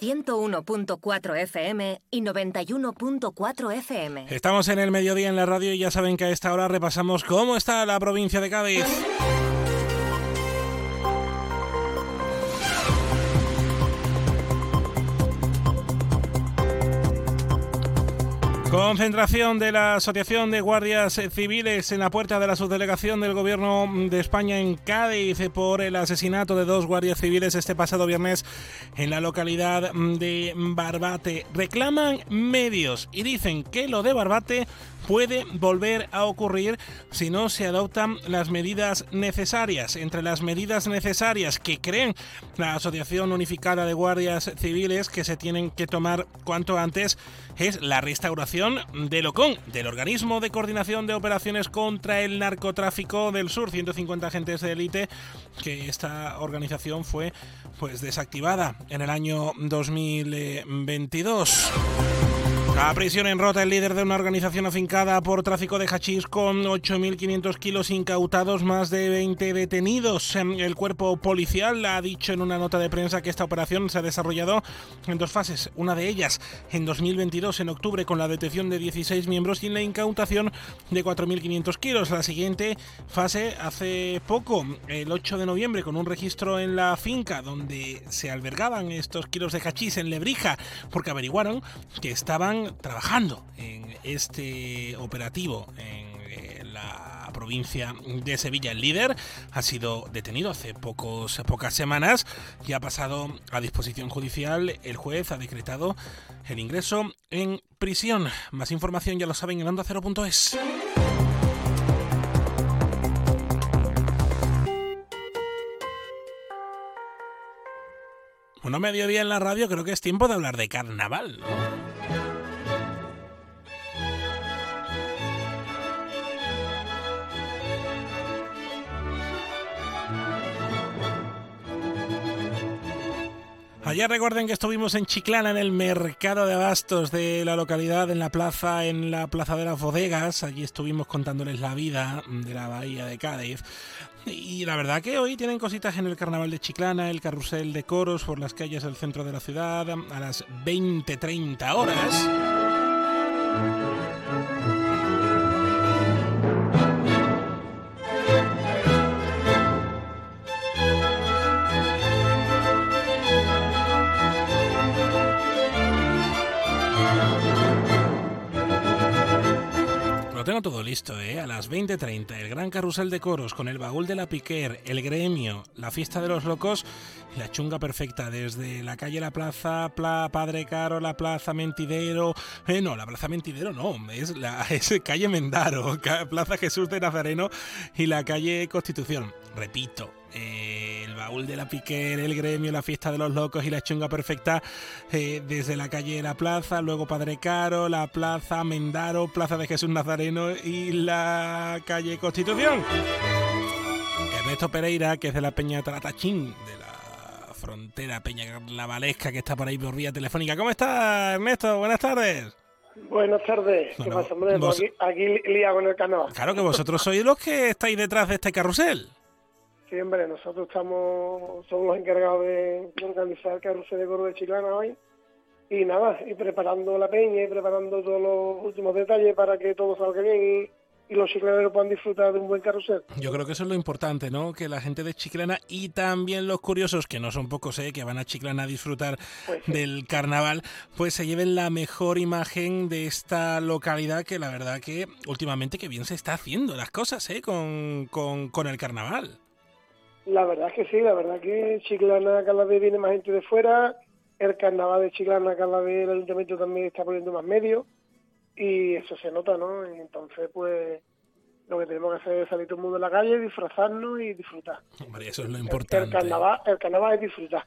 101.4 FM y 91.4 FM. Estamos en el mediodía en la radio y ya saben que a esta hora repasamos cómo está la provincia de Cádiz. Concentración de la Asociación de Guardias Civiles en la puerta de la subdelegación del Gobierno de España en Cádiz por el asesinato de dos guardias civiles este pasado viernes en la localidad de Barbate. Reclaman medios y dicen que lo de Barbate puede volver a ocurrir si no se adoptan las medidas necesarias. Entre las medidas necesarias que creen la Asociación Unificada de Guardias Civiles que se tienen que tomar cuanto antes es la restauración del OCON, del Organismo de Coordinación de Operaciones contra el Narcotráfico del Sur, 150 agentes de élite, que esta organización fue pues desactivada en el año 2022. A prisión en Rota, el líder de una organización afincada por tráfico de hachís con 8.500 kilos incautados, más de 20 detenidos. El cuerpo policial ha dicho en una nota de prensa que esta operación se ha desarrollado en dos fases. Una de ellas en 2022, en octubre, con la detención de 16 miembros y la incautación de 4.500 kilos. La siguiente fase hace poco, el 8 de noviembre, con un registro en la finca donde se albergaban estos kilos de hachís en Lebrija, porque averiguaron que estaban trabajando en este operativo en eh, la provincia de Sevilla. El líder ha sido detenido hace pocas semanas y ha pasado a disposición judicial. El juez ha decretado el ingreso en prisión. Más información ya lo saben en onda 0.es. Bueno, mediodía en la radio, creo que es tiempo de hablar de carnaval. Ayer recuerden que estuvimos en Chiclana, en el mercado de abastos de la localidad, en la plaza, en la plaza de las bodegas. Allí estuvimos contándoles la vida de la bahía de Cádiz. Y la verdad que hoy tienen cositas en el carnaval de Chiclana, el carrusel de coros por las calles del centro de la ciudad a las 20-30 horas. Lo tengo todo listo, ¿eh? A las 20.30, el gran carrusel de coros con el baúl de la Piquer, el gremio, la fiesta de los locos y la chunga perfecta desde la calle La Plaza, Pla, Padre Caro, la Plaza Mentidero. Eh, no, la Plaza Mentidero no, es la es calle Mendaro, Plaza Jesús de Nazareno y la calle Constitución. Repito, eh, el baúl de la Piquer, el gremio, la fiesta de los locos y la chunga perfecta eh, desde la calle La Plaza, luego Padre Caro, la Plaza Mendaro, Plaza de Jesús Nazareno y la calle Constitución. Ernesto Pereira, que es de la Peña Taratachín, de la frontera Peña Carnavalesca, que está por ahí por vía telefónica. ¿Cómo está Ernesto? Buenas tardes. Buenas tardes. ¿Qué pasa, hombre? Pues aquí, aquí lía con el carnaval. Claro que vosotros sois los que estáis detrás de este carrusel. Sí, hombre, nosotros estamos, somos los encargados de, organizar el carrusel de coro de Chiclana hoy. Y nada, y preparando la peña y preparando todos los últimos detalles para que todo salga bien y, y los chiclaneros puedan disfrutar de un buen carrusel. Yo creo que eso es lo importante, ¿no? Que la gente de Chiclana y también los curiosos, que no son pocos, ¿eh? que van a Chiclana a disfrutar Pues sí. del carnaval, pues se lleven la mejor imagen de esta localidad que la verdad que últimamente que bien se está haciendo las cosas, ¿eh? Con, con, con el carnaval. La verdad es que sí, la verdad que Chiclana cada vez viene más gente de fuera, el carnaval de Chiclana cada vez el ayuntamiento también está poniendo más medios y eso se nota, ¿no? Entonces pues lo que tenemos que hacer es salir todo el mundo a la calle, disfrazarnos y disfrutar. Hombre, eso es lo El importante. carnaval, el carnaval es disfrutar.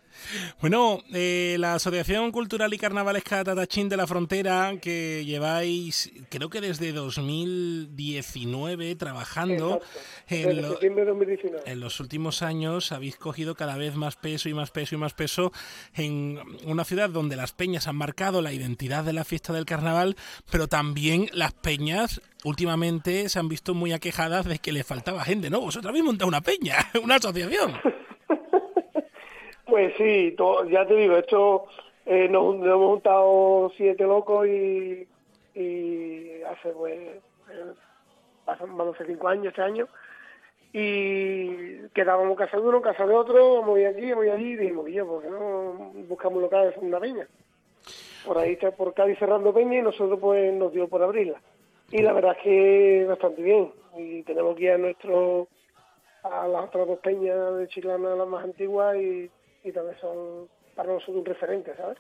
Bueno, eh, la Asociación Cultural y Carnavalesca Tatachín de la Frontera, que lleváis, creo que desde 2019 trabajando, en, Desde lo- septiembre de 2019. en los últimos años habéis cogido cada vez más peso y más peso y más peso en una ciudad donde las peñas han marcado la identidad de la fiesta del carnaval, pero también las peñas últimamente se han visto muy aquejadas de que le faltaba gente, ¿no? Vosotros habéis montado una peña, una asociación. Pues sí, ya te digo, esto eh, nos, hemos juntado siete locos y, y hace pues eh, pasan van a cinco años este año y quedábamos casa de uno, casa de otro, vamos aquí, vamos ir allí y dijimos, yo, ¿por qué no buscamos un local de segunda peña? Por ahí está por Cádiz cerrando peña y nosotros pues nos dio por abrirla. Y la verdad es que bastante bien. Y tenemos que ir a nuestro a las otras dos peñas de Chiclana, las más antiguas, y, y también son para nosotros un referente, ¿sabes?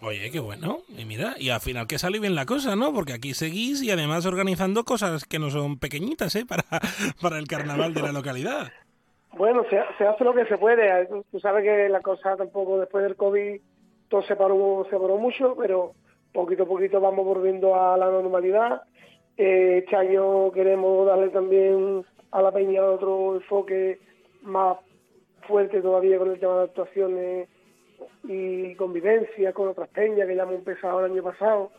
Oye, qué bueno. Y mira, y al final que sale bien la cosa, ¿no? Porque aquí seguís y además organizando cosas que no son pequeñitas, ¿eh? Para, para el carnaval de la localidad. Bueno, se, se hace lo que se puede. Tú sabes que la cosa tampoco después del COVID todo se paró, se paró mucho, pero poquito a poquito vamos volviendo a la normalidad. Eh, este año queremos darle también a la peña otro enfoque más fuerte todavía con el tema de actuaciones y convivencia con otras peñas que ya hemos empezado el año pasado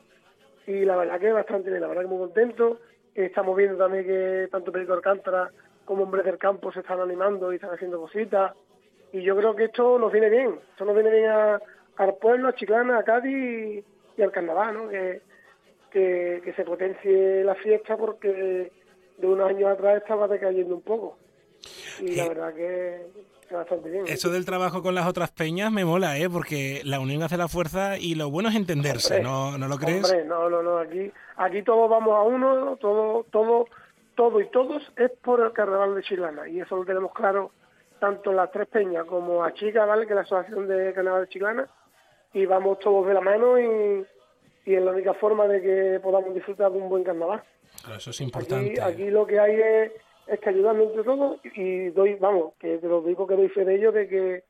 y la verdad que bastante bien, la verdad que muy contento. Estamos viendo también que tanto Perico Alcántara como Hombres del Campo se están animando y están haciendo cositas y yo creo que esto nos viene bien, esto nos viene bien al pueblo, a Chiclana, a Cádiz y al Carnaval, ¿no? que, que, que se potencie la fiesta porque de unos años atrás estaba decayendo un poco y la verdad que bastante bien. Eso del trabajo con las otras peñas me mola, ¿eh? Porque la unión hace la fuerza y lo bueno es entenderse, Hombre, ¿no, ¿no lo crees? Hombre, no, no, no, aquí, aquí todos vamos a uno, todo, todo, todo y todos es por el carnaval de Chiclana y eso lo tenemos claro tanto las tres peñas como a Chica, ¿vale? que es la asociación de carnaval de Chiclana y vamos todos de la mano y, y es la única forma de que podamos disfrutar de un buen carnaval. eso es importante. Aquí, lo que hay es, es que ayudarnos entre todos y doy, vamos, que te lo digo que doy fe de ello de que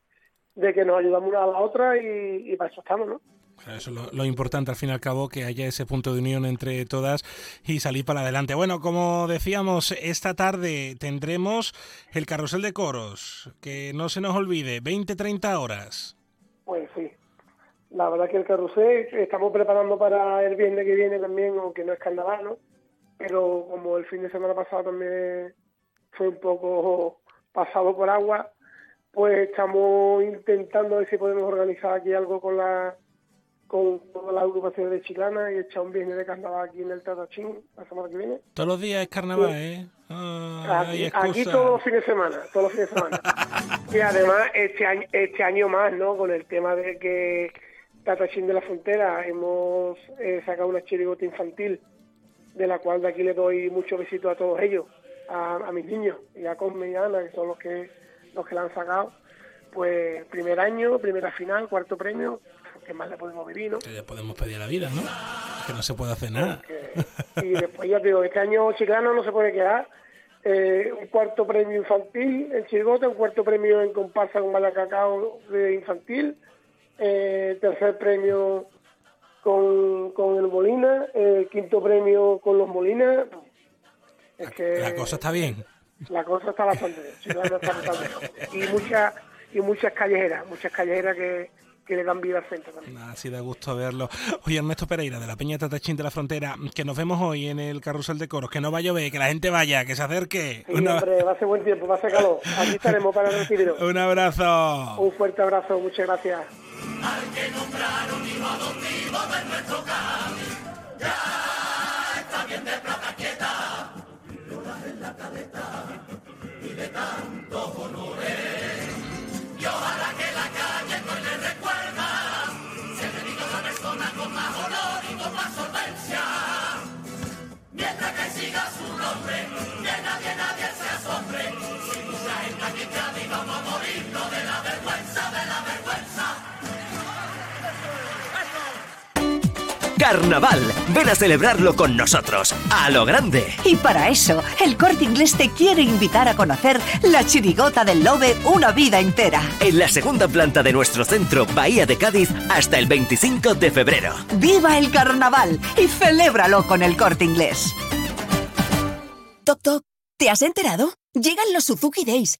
de que nos ayudamos una a la otra y, y para eso estamos, ¿no? Eso es lo, importante, al fin y al cabo, que haya ese punto de unión entre todas y salir para adelante. Bueno, como decíamos, esta tarde tendremos el carrusel de coros, que no se nos olvide, 20-30 horas. Pues sí, la verdad que el carrusel estamos preparando para el viernes que viene también, aunque no es carnaval, ¿no? Pero como el fin de semana pasado también fue un poco pasado por agua, pues estamos intentando ver si podemos organizar aquí algo con la con todas las agrupaciones de Chiclana y echar un viernes de carnaval aquí en el Tatachín la semana que viene. Todos los días es carnaval, ¿eh? Ah, aquí, todos los fines de semana, todos los fines de semana. y además este año, este año más, ¿no? Con el tema de que Tatachín de la Frontera hemos eh, sacado una chirigota infantil, de la cual de aquí le doy muchos besitos a todos ellos, a, mis niños y a Cosme y Ana, que son los que los que la han sacado. Pues primer año, primera final, cuarto premio, ¿qué más le podemos pedir, no? Que le podemos pedir a la vida, ¿no? Que no se puede hacer nada. y después ya te digo, este año Chiclano no se puede quedar. Eh, un cuarto premio infantil en Chirgota, un cuarto premio en comparsa con Cacao de infantil, eh, tercer premio con, con el Molina, eh, quinto premio con los Molina. Es que la cosa está bien. La cosa está bastante bien, está bastante bien. Y muchas y muchas callejeras, muchas callejeras que, que le dan vida al centro también. Así da gusto verlo. Oye, Ernesto Pereira, de la Peña Tatachín de la Frontera, que nos vemos hoy en el carrusel de coros, que no vaya a llover, que la gente vaya, que se acerque. Sí, hombre, va a ser buen tiempo, va a ser calor. Aquí estaremos para recibirlo. Un abrazo. Un fuerte abrazo, muchas gracias. Al que nombraron hijo adoptivo de nuestro ya está bien de plata quieta. Y en la caleta y de tantos honores. Y ojalá que la calle no le recuerda, se dedica a la persona con más honor y con más solvencia. Mientras que siga su nombre, que nadie, nadie se asombre. Si mucha gente aquí en vamos a morirnos de la vergüenza, de la vergüenza. Carnaval. Ven a celebrarlo con nosotros, a lo grande. Y para eso, el Corte Inglés te quiere invitar a conocer la chirigota del Lobe una vida entera. En la segunda planta de nuestro centro, Bahía de Cádiz, hasta el 25 de febrero. ¡Viva el Carnaval! Y celébralo con el Corte Inglés. Toc, toc. ¿Te has enterado? Llegan los Suzuki Days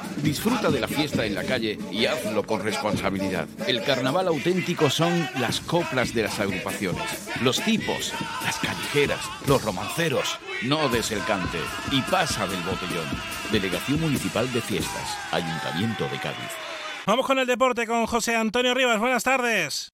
Disfruta de la fiesta en la calle y hazlo con responsabilidad. El carnaval auténtico son las coplas de las agrupaciones, los tipos, las callejeras, los romanceros. No des el cante y pasa del botellón. Delegación Municipal de Fiestas, Ayuntamiento de Cádiz. Vamos con el deporte con José Antonio Rivas. Buenas tardes.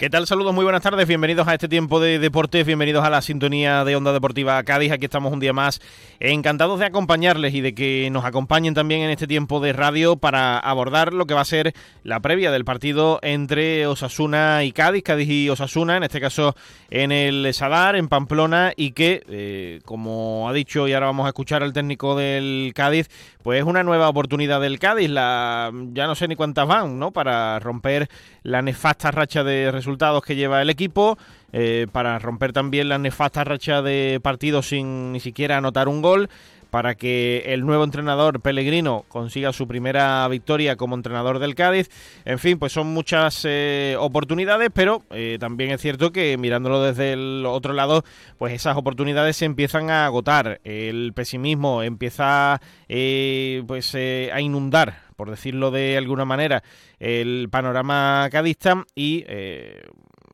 ¿Qué tal? Saludos, muy buenas tardes. Bienvenidos a este tiempo de deportes, bienvenidos a la sintonía de Onda Deportiva Cádiz. Aquí estamos un día más encantados de acompañarles y de que nos acompañen también en este tiempo de radio para abordar lo que va a ser la previa del partido entre Osasuna y Cádiz, Cádiz y Osasuna, en este caso en el Sadar, en Pamplona, y que, eh, como ha dicho y ahora vamos a escuchar al técnico del Cádiz, pues es una nueva oportunidad del Cádiz, la, ya no sé ni cuántas van, ¿no? Para romper la nefasta racha de resultados resultados que lleva el equipo, eh, para romper también la nefasta racha de partidos sin ni siquiera anotar un gol, para que el nuevo entrenador Pellegrino consiga su primera victoria como entrenador del Cádiz. En fin, pues son muchas eh, oportunidades, pero eh, también es cierto que mirándolo desde el otro lado, pues esas oportunidades se empiezan a agotar. El pesimismo empieza pues a inundar, por decirlo de alguna manera, el panorama cadista y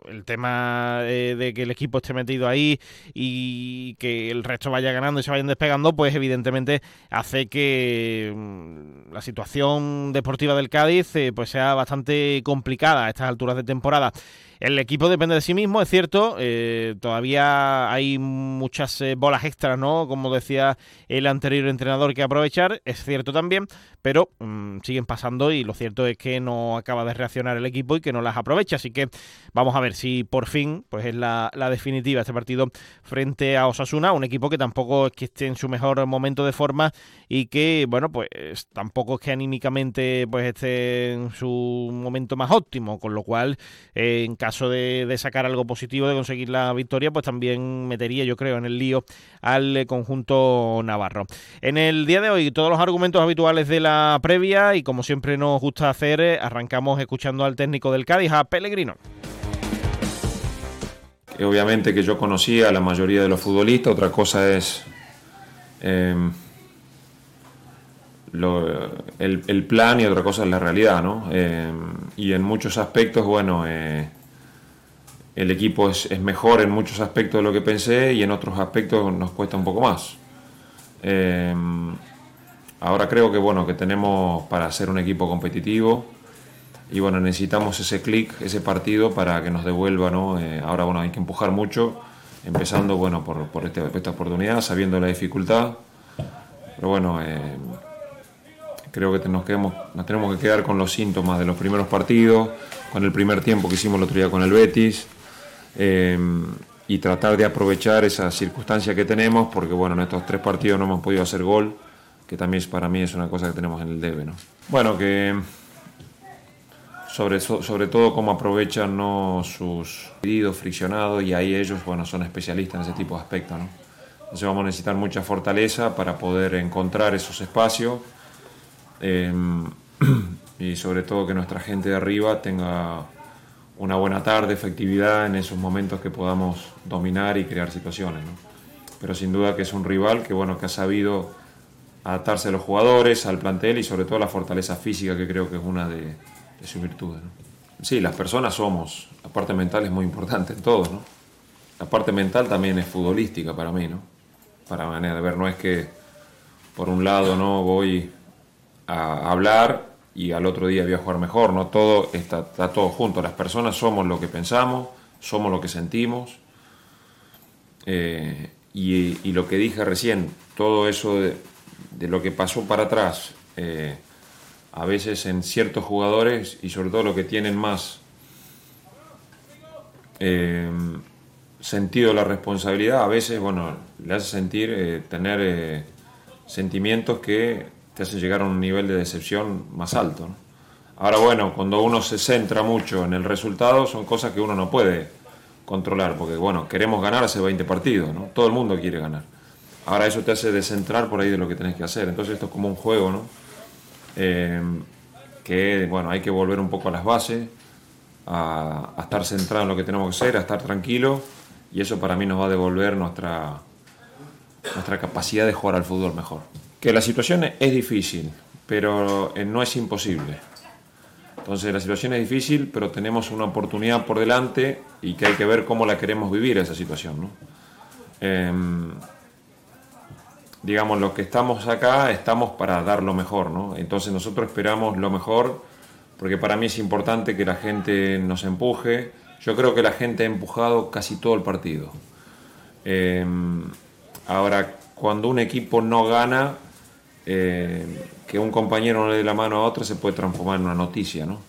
el tema de, que el equipo esté metido ahí y que el resto vaya ganando y se vayan despegando, pues evidentemente hace que mm, la situación deportiva del Cádiz eh, pues sea bastante complicada a estas alturas de temporada. El equipo depende de sí mismo, es cierto. Eh, todavía hay muchas eh, bolas extras, ¿no? Como decía el anterior entrenador, que aprovechar. Es cierto también, pero mm, siguen pasando y lo cierto es que no acaba de reaccionar el equipo y que no las aprovecha. Así que vamos a ver si por fin pues es la, definitiva este partido frente a Osasuna, un equipo que tampoco es que esté en su mejor momento de forma y que, bueno, pues tampoco es que anímicamente pues esté en su momento más óptimo, con lo cual eh, en caso de, sacar algo positivo, de conseguir la victoria, pues también metería, yo creo, en el lío al eh, conjunto navarro. En el día de hoy, todos los argumentos habituales de la previa y como siempre nos gusta hacer, eh, arrancamos escuchando al técnico del Cádiz, a Pellegrino. Obviamente que yo conocía a la mayoría de los futbolistas, otra cosa es em, el, plan y otra cosa es la realidad, ¿no? Em, y en muchos aspectos, bueno, eh, el equipo es, mejor en muchos aspectos de lo que pensé y en otros aspectos nos cuesta un poco más. Em, ahora creo que bueno que tenemos para ser un equipo competitivo y bueno necesitamos ese clic, ese partido para que nos devuelva, ¿no? Eh, ahora bueno hay que empujar mucho, empezando bueno por, este, esta oportunidad, sabiendo la dificultad, pero bueno em, creo que nos, quedamos, nos tenemos que quedar con los síntomas de los primeros partidos, con el primer tiempo que hicimos el otro día con el Betis Em, y tratar de aprovechar esa circunstancia que tenemos, porque bueno, en estos tres partidos no hemos podido hacer gol, que también para mí es una cosa que tenemos en el debe. ¿no? Bueno, que sobre, sobre todo cómo aprovechan ¿no? sus pedidos friccionados y ahí ellos bueno, son especialistas en ese tipo de aspectos. ¿no? Entonces vamos a necesitar mucha fortaleza para poder encontrar esos espacios em, y sobre todo que nuestra gente de arriba tenga una buena tarde, efectividad en esos momentos que podamos dominar y crear situaciones. Pero sin duda que es un rival que, bueno, que ha sabido adaptarse a los jugadores, al plantel y sobre todo a la fortaleza física que creo que es una de, sus virtudes. Sí, las personas somos, la parte mental es muy importante en todo, ¿no? La parte mental también es futbolística para mí, ¿no? Para manera de ver, no es que por un lado no voy a hablar y al otro día voy a jugar mejor, ¿no? Todo está, todo junto. Las personas somos lo que pensamos, somos lo que sentimos. Eh, y, lo que dije recién, todo eso de, lo que pasó para atrás, eh, a veces en ciertos jugadores y sobre todo los que tienen más eh, sentido de la responsabilidad, a veces, bueno, le hace sentir tener sentimientos que te hace llegar a un nivel de decepción más alto. Ahora bueno, cuando uno se centra mucho en el resultado, son cosas que uno no puede controlar, porque bueno, queremos ganar hace 20 partidos, ¿no? Todo el mundo quiere ganar. Ahora eso te hace descentrar por ahí de lo que tenés que hacer. Entonces esto es como un juego, ¿no? Eh, que bueno, hay que volver un poco a las bases, a, a, estar centrado en lo que tenemos que hacer, a estar tranquilo, y eso para mí nos va a devolver nuestra, nuestra capacidad de jugar al fútbol mejor que la situación es difícil, pero eh, no es imposible. Entonces la situación es difícil, pero tenemos una oportunidad por delante y que hay que ver cómo la queremos vivir esa situación. Em, digamos, los que estamos acá estamos para dar lo mejor, ¿no? Entonces nosotros esperamos lo mejor, porque para mí es importante que la gente nos empuje. Yo creo que la gente ha empujado casi todo el partido. Em, ahora, cuando un equipo no gana, eh, que un compañero no le dé la mano a otro se puede transformar en una noticia, ¿no?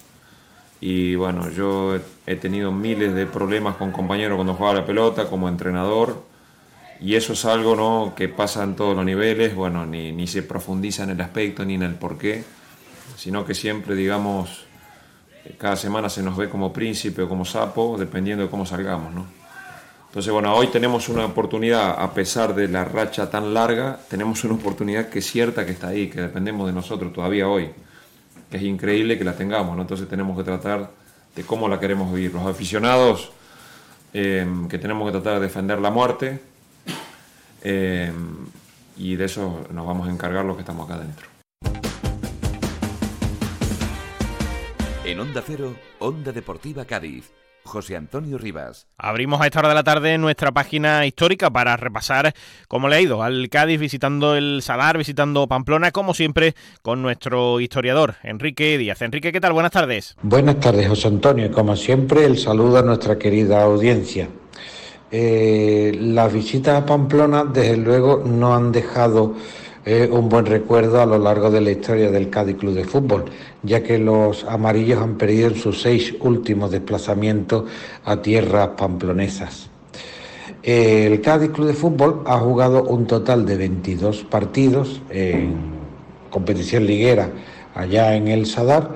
Y bueno, yo he tenido miles de problemas con compañeros cuando jugaba la pelota, como entrenador, y eso es algo ¿no? que pasa en todos los niveles, bueno, ni, ni se profundiza en el aspecto ni en el porqué, sino que siempre, digamos, cada semana se nos ve como príncipe o como sapo, dependiendo de cómo salgamos, ¿no? Entonces, bueno, hoy tenemos una oportunidad, a pesar de la racha tan larga, tenemos una oportunidad que es cierta que está ahí, que dependemos de nosotros todavía hoy. Es increíble que la tengamos. Entonces tenemos que tratar de cómo la queremos vivir. Los aficionados, eh, que tenemos que tratar de defender la muerte, eh, y de eso nos vamos a encargar los que estamos acá adentro. En Onda Cero, Onda Deportiva Cádiz. José Antonio Rivas. Abrimos a esta hora de la tarde nuestra página histórica para repasar cómo le ha ido al Cádiz visitando el Sadar, visitando Pamplona, como siempre, con nuestro historiador, Enrique Díaz. Enrique, ¿qué tal? Buenas tardes. Buenas tardes, José Antonio. Como siempre, el saludo a nuestra querida audiencia. Eh, las visitas a Pamplona, desde luego, no han dejado eh, un buen recuerdo a lo largo de la historia del Cádiz Club de Fútbol, ya que los amarillos han perdido en sus seis últimos desplazamientos a tierras pamplonesas. El Cádiz Club de Fútbol ha jugado un total de 22 partidos en competición liguera allá en el Sadar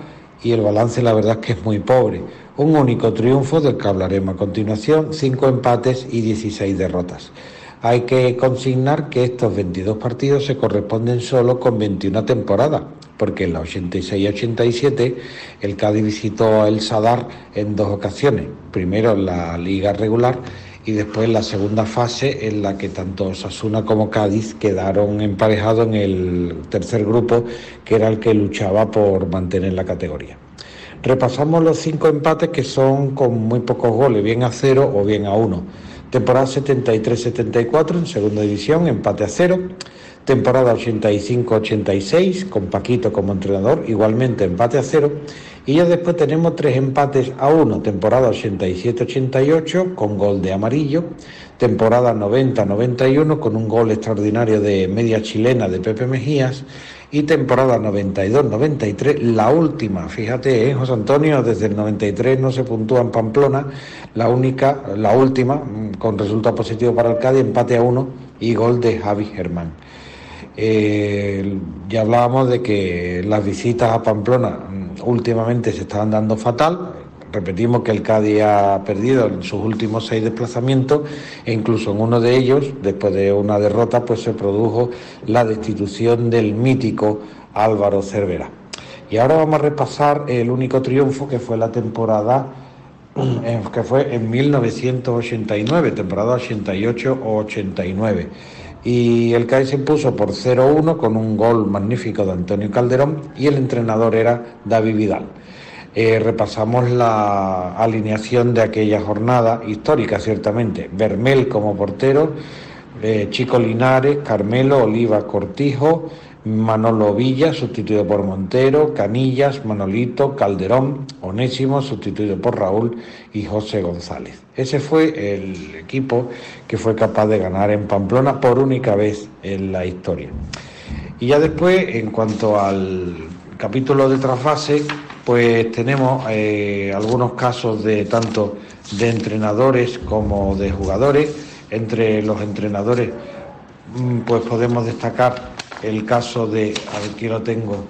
y el balance la verdad es que es muy pobre. Un único triunfo del que hablaremos a continuación, cinco empates y 16 derrotas. Hay que consignar que estos 22 partidos se corresponden solo con 21 temporadas, porque en la 86-87 el Cádiz visitó el Sadar en dos ocasiones, primero en la liga regular y después en la segunda fase en la que tanto Osasuna como Cádiz quedaron emparejados en el tercer grupo, que era el que luchaba por mantener la categoría. Repasamos los cinco empates que son con muy pocos goles, bien a cero o bien a uno. Temporada 73-74 en segunda división, empate a cero. Temporada 85-86 con Paquito como entrenador, igualmente empate a cero. Y ya después tenemos tres empates a uno. Temporada 87-88 con gol de amarillo. Temporada 90-91 con un gol extraordinario de media chilena de Pepe Mejías y temporada 92-93, la última, fíjate, ¿eh, José Antonio, desde el 93 no se puntúa en Pamplona, la única, la última, mm, con resultado positivo para el Cádiz, empate a uno y gol de Javi Germán. Eh, ya hablábamos de que las visitas a Pamplona mm, últimamente se estaban dando fatal, Repetimos que el Cádiz ha perdido en sus últimos seis desplazamientos e incluso en uno de ellos, después de una derrota, pues se produjo la destitución del mítico Álvaro Cervera. Y ahora vamos a repasar el único triunfo que fue la temporada que fue en 1989, temporada 88 o 89. Y el Cádiz se impuso por 0-1 con un gol magnífico de Antonio Calderón y el entrenador era David Vidal. Eh, repasamos la alineación de aquella jornada histórica, ciertamente. Bermel como portero, eh, Chico Linares, Carmelo, Oliva Cortijo, Manolo Villa, sustituido por Montero, Canillas, Manolito, Calderón, Onésimo, sustituido por Raúl y José González. Ese fue el equipo que fue capaz de ganar en Pamplona por única vez en la historia. Y ya después, en cuanto al capítulo de trasfase, pues tenemos eh, algunos casos de tanto de entrenadores como de jugadores. Entre los entrenadores, mm, pues podemos destacar el caso de, a ver, aquí lo tengo.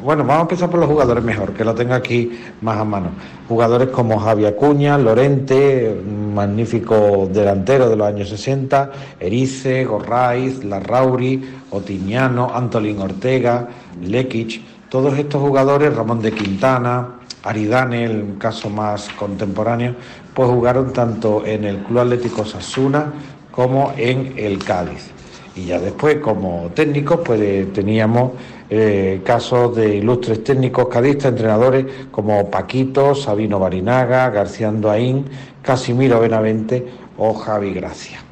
Bueno, vamos a empezar por los jugadores mejor, que lo tengo aquí más a mano. Jugadores como Javi Acuña, Lorente, magnífico delantero de los años 60, Erice, Gorraiz, Larrauri, Otiñano, Antolín Ortega, Lekic todos estos jugadores, Ramón de Quintana, Aridane, el caso más contemporáneo, pues jugaron tanto en el Club Atlético Sasuna como en el Cádiz. Y ya después, como técnicos, pues teníamos eh, casos de ilustres técnicos cadistas, entrenadores como Paquito, Sabino Barinaga, García Andoaín, Casimiro Benavente o Javi Gracia.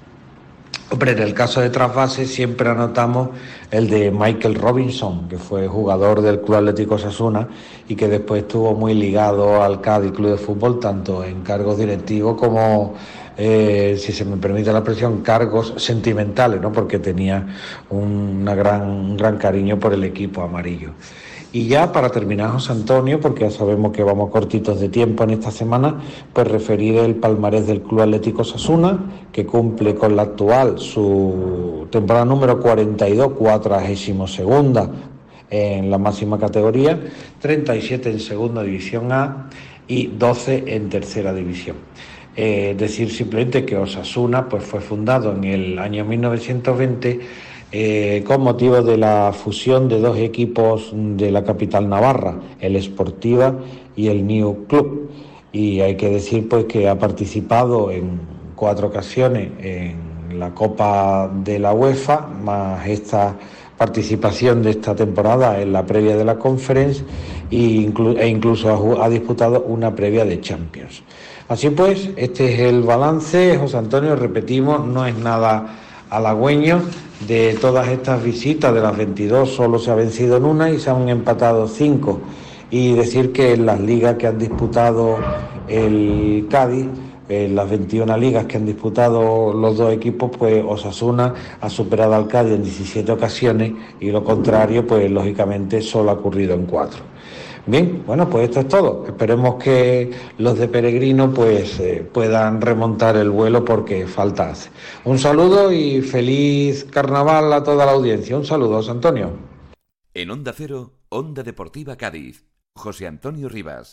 Hombre, en el caso de trasvase siempre anotamos el de Michael Robinson, que fue jugador del Club Atlético Sasuna y que después estuvo muy ligado al Cádiz Club de Fútbol, tanto en cargos directivos como, eh, si se me permite la expresión, cargos sentimentales, ¿no? porque tenía un gran cariño por el equipo amarillo. Y ya para terminar, José Antonio, porque ya sabemos que vamos cortitos de tiempo en esta semana, pues referir el palmarés del Club Atlético Sasuna, que cumple con la actual su temporada número 42, cuadragésimo segunda en la máxima categoría, 37 en segunda división A y 12 en tercera división. Eh, decir simplemente que Osasuna pues, fue fundado en el año 1920 eh, con motivo de la fusión de dos equipos de la capital navarra, el Sportiva y el New Club. Y hay que decir pues que ha participado en cuatro ocasiones en la Copa de la UEFA, más esta participación de esta temporada en la previa de la Conference e incluso ha disputado una previa de Champions. Así pues, este es el balance, José Antonio, repetimos, no es nada halagüeño. De todas estas visitas, de las 22, solo se ha vencido en una y se han empatado cinco. Y decir que en las ligas que han disputado el Cádiz, en las 21 ligas que han disputado los dos equipos, pues Osasuna ha superado al Cádiz en 17 ocasiones y lo contrario, pues lógicamente solo ha ocurrido en cuatro. Bien, bueno, pues esto es todo. Esperemos que los de Peregrino pues eh, puedan remontar el vuelo porque falta hace. Un saludo y feliz carnaval a toda la audiencia. Un saludo, José Antonio. En Onda Cero, Onda Deportiva Cádiz. José Antonio Rivas.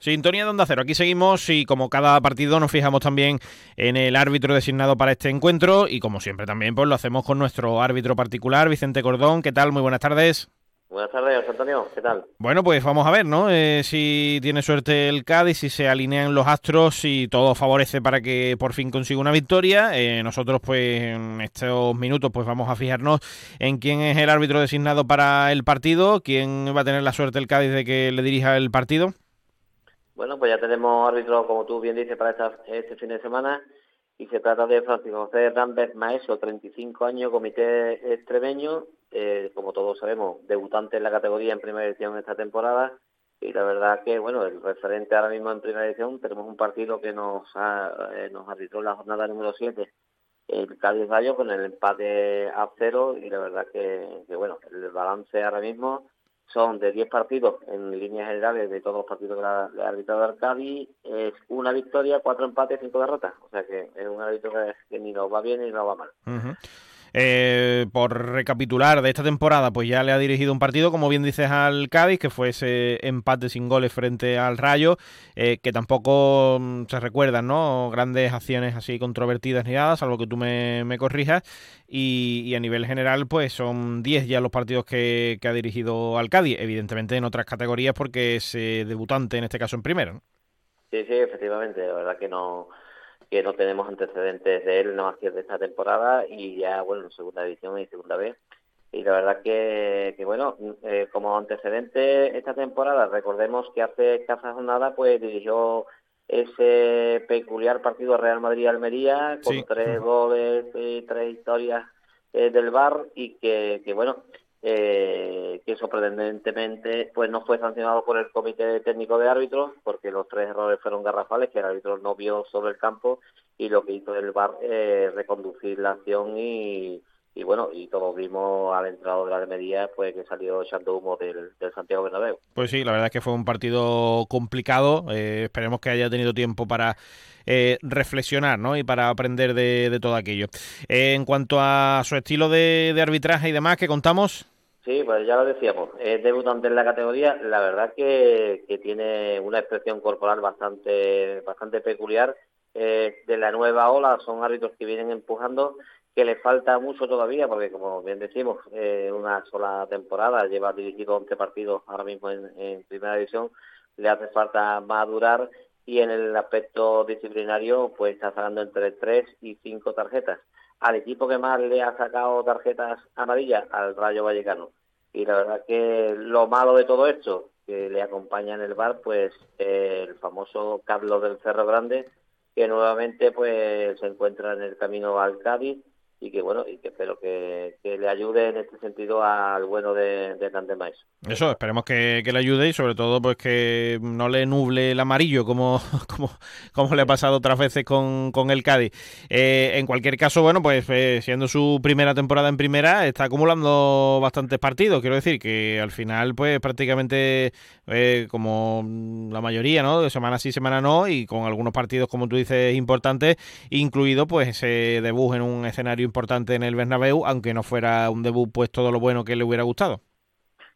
Sintonía de Onda Cero. Aquí seguimos y como cada partido nos fijamos también en el árbitro designado para este encuentro y como siempre también pues lo hacemos con nuestro árbitro particular, Vicente Cordón. ¿Qué tal? Muy buenas tardes. Buenas tardes, Antonio. ¿Qué tal? Bueno, pues vamos a ver, ¿no? Eh, si tiene suerte el Cádiz, si se alinean los astros, y todo favorece para que por fin consiga una victoria. Eh, nosotros, pues, en estos minutos, pues vamos a fijarnos en quién es el árbitro designado para el partido, quién va a tener la suerte el Cádiz de que le dirija el partido. Bueno, pues ya tenemos árbitro, como tú bien dices, para este fin de semana y se trata de Francisco José Hernández Maestro, 35 años, comité extremeño, eh, como todos sabemos, debutante en la categoría en primera edición esta temporada y la verdad que, bueno, el referente ahora mismo en primera edición, tenemos un partido que nos, ha, eh, nos arbitró la jornada número 7, el Cádiz Rayo con el empate a cero y la verdad que, que bueno, el balance ahora mismo son de 10 partidos en líneas generales de todos los partidos que ha arbitrado Arcadi, es una victoria, cuatro empates, cinco derrotas. O sea que es un árbitro que, ni nos va bien ni nos va mal. Eh, por recapitular de esta temporada, pues ya le ha dirigido un partido, como bien dices, al Cádiz, que fue ese empate sin goles frente al Rayo, eh, que tampoco mm, se recuerdan, ¿no? Grandes acciones así controvertidas ni nada, salvo que tú me, corrijas. Y, a nivel general, pues son 10 ya los partidos que, ha dirigido al Cádiz, evidentemente en otras categorías porque es eh, debutante, en este caso en primero. Sí, sí, efectivamente, la verdad que no que no tenemos antecedentes de él no más que de esta temporada y ya bueno en segunda división y segunda vez y la verdad que, que bueno eh, como antecedente esta temporada recordemos que hace escasa jornada pues dirigió ese peculiar partido Real Madrid Almería con tres goles y tres historias eh, del bar y que, que bueno eh, que sorprendentemente pues no fue sancionado por el comité técnico de árbitros porque los tres errores fueron garrafales que el árbitro no vio sobre el campo y lo que hizo el VAR es reconducir la acción y, y bueno, y todos vimos al entrado de la Almería pues que salió echando humo del, Santiago Bernabéu. Pues sí, la verdad es que fue un partido complicado, eh, esperemos que haya tenido tiempo para eh, reflexionar ¿no? y para aprender de, todo aquello. Eh, en cuanto a su estilo de, de arbitraje y demás, que contamos? Sí, pues ya lo decíamos, es debutante en la categoría, la verdad que, que tiene una expresión corporal bastante, bastante peculiar. Eh, de la nueva ola son árbitros que vienen empujando, que le falta mucho todavía, porque como bien decimos, eh, una sola temporada, lleva dirigido 11 partidos ahora mismo en, primera división, le hace falta madurar y en el aspecto disciplinario pues está sacando entre 3 y 5 tarjetas al equipo que más le ha sacado tarjetas amarillas, al Rayo Vallecano. Y la verdad que lo malo de todo esto, que le acompaña en el bar, pues el famoso Carlos del Cerro Grande, que nuevamente pues se encuentra en el camino al Cádiz y que bueno y que espero que, le ayude en este sentido al bueno de, de Eso, esperemos que, le ayude y sobre todo pues que no le nuble el amarillo como, como, como le ha pasado otras veces con, con el Cádiz. Eh, en cualquier caso, bueno, pues eh, siendo su primera temporada en primera, está acumulando bastantes partidos. Quiero decir que al final pues prácticamente eh, como la mayoría, ¿no? De semana sí, semana no y con algunos partidos como tú dices importantes, incluido pues ese debut en un escenario importante en el Bernabéu, aunque no fuera un debut pues todo lo bueno que le hubiera gustado.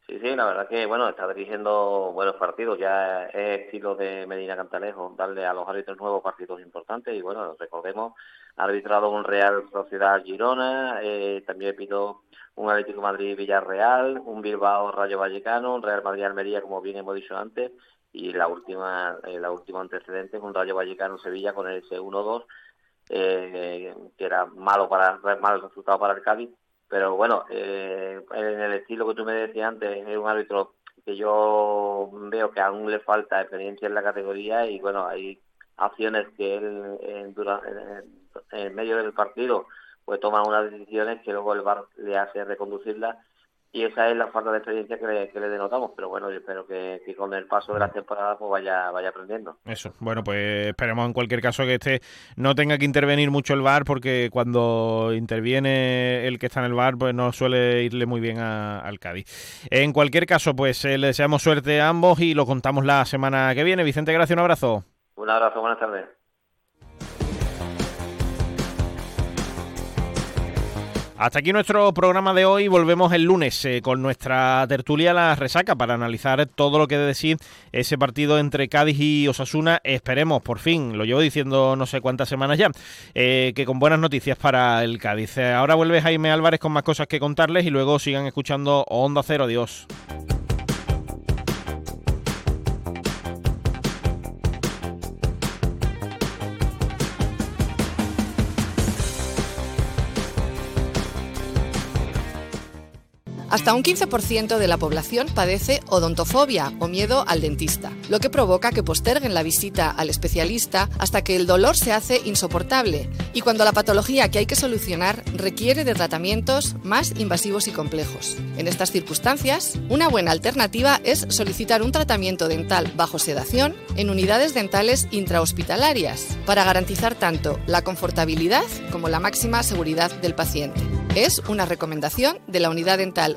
Sí, sí, la verdad que bueno, está dirigiendo buenos partidos, ya es estilo de Medina Cantalejo, darle a los árbitros nuevos partidos importantes. Y bueno, recordemos, ha arbitrado un Real Sociedad Girona, eh, también pido un Atlético Madrid Villarreal, un Bilbao Rayo Vallecano, un Real Madrid Almería, como bien hemos dicho antes, y la última, eh, la última antecedente, un Rayo Vallecano Sevilla con ese 1-2, eh, que era malo para mal resultado para el Cádiz, pero bueno, eh, en el estilo que tú me decías antes, es un árbitro que yo veo que aún le falta experiencia en la categoría y bueno, hay acciones que él en, medio del partido pues toma unas decisiones que luego el VAR le hace reconducirlas y esa es la falta de experiencia que le, que le denotamos, pero bueno, yo espero que, que con el paso de la temporada pues vaya, vaya aprendiendo. Eso, bueno, pues esperemos en cualquier caso que este no tenga que intervenir mucho el VAR porque cuando interviene el que está en el VAR pues no suele irle muy bien a- al Cádiz. En cualquier caso, pues eh, le deseamos suerte a ambos y lo contamos la semana que viene. Vicente, gracias, un abrazo. Un abrazo, buenas tardes. Hasta aquí nuestro programa de hoy. Volvemos el lunes eh, con nuestra tertulia La Resaca para analizar todo lo que de decir ese partido entre Cádiz y Osasuna. Esperemos, por fin, lo llevo diciendo no sé cuántas semanas ya, eh, que con buenas noticias para el Cádiz. Eh, ahora vuelve Jaime Álvarez con más cosas que contarles y luego sigan escuchando Onda Cero. Adiós. Hasta un 15% de la población padece odontofobia o miedo al dentista, lo que provoca que posterguen la visita al especialista hasta que el dolor se hace insoportable y cuando la patología que hay que solucionar requiere de tratamientos más invasivos y complejos. En estas circunstancias, una buena alternativa es solicitar un tratamiento dental bajo sedación en unidades dentales intrahospitalarias para garantizar tanto la confortabilidad como la máxima seguridad del paciente. Es una recomendación de la unidad dental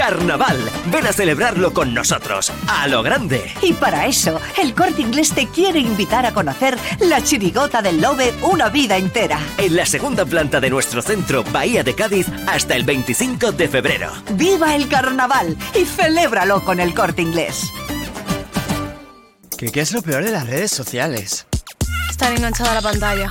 Carnaval, ven a celebrarlo con nosotros, a lo grande. Y para eso, el Corte Inglés te quiere invitar a conocer la chirigota del Lobe una vida entera. En la segunda planta de nuestro centro, Bahía de Cádiz, hasta el 25 de febrero. ¡Viva el carnaval! Y celébralo con el Corte Inglés. ¿Qué, qué es lo peor de las redes sociales? Estar enganchada a la pantalla.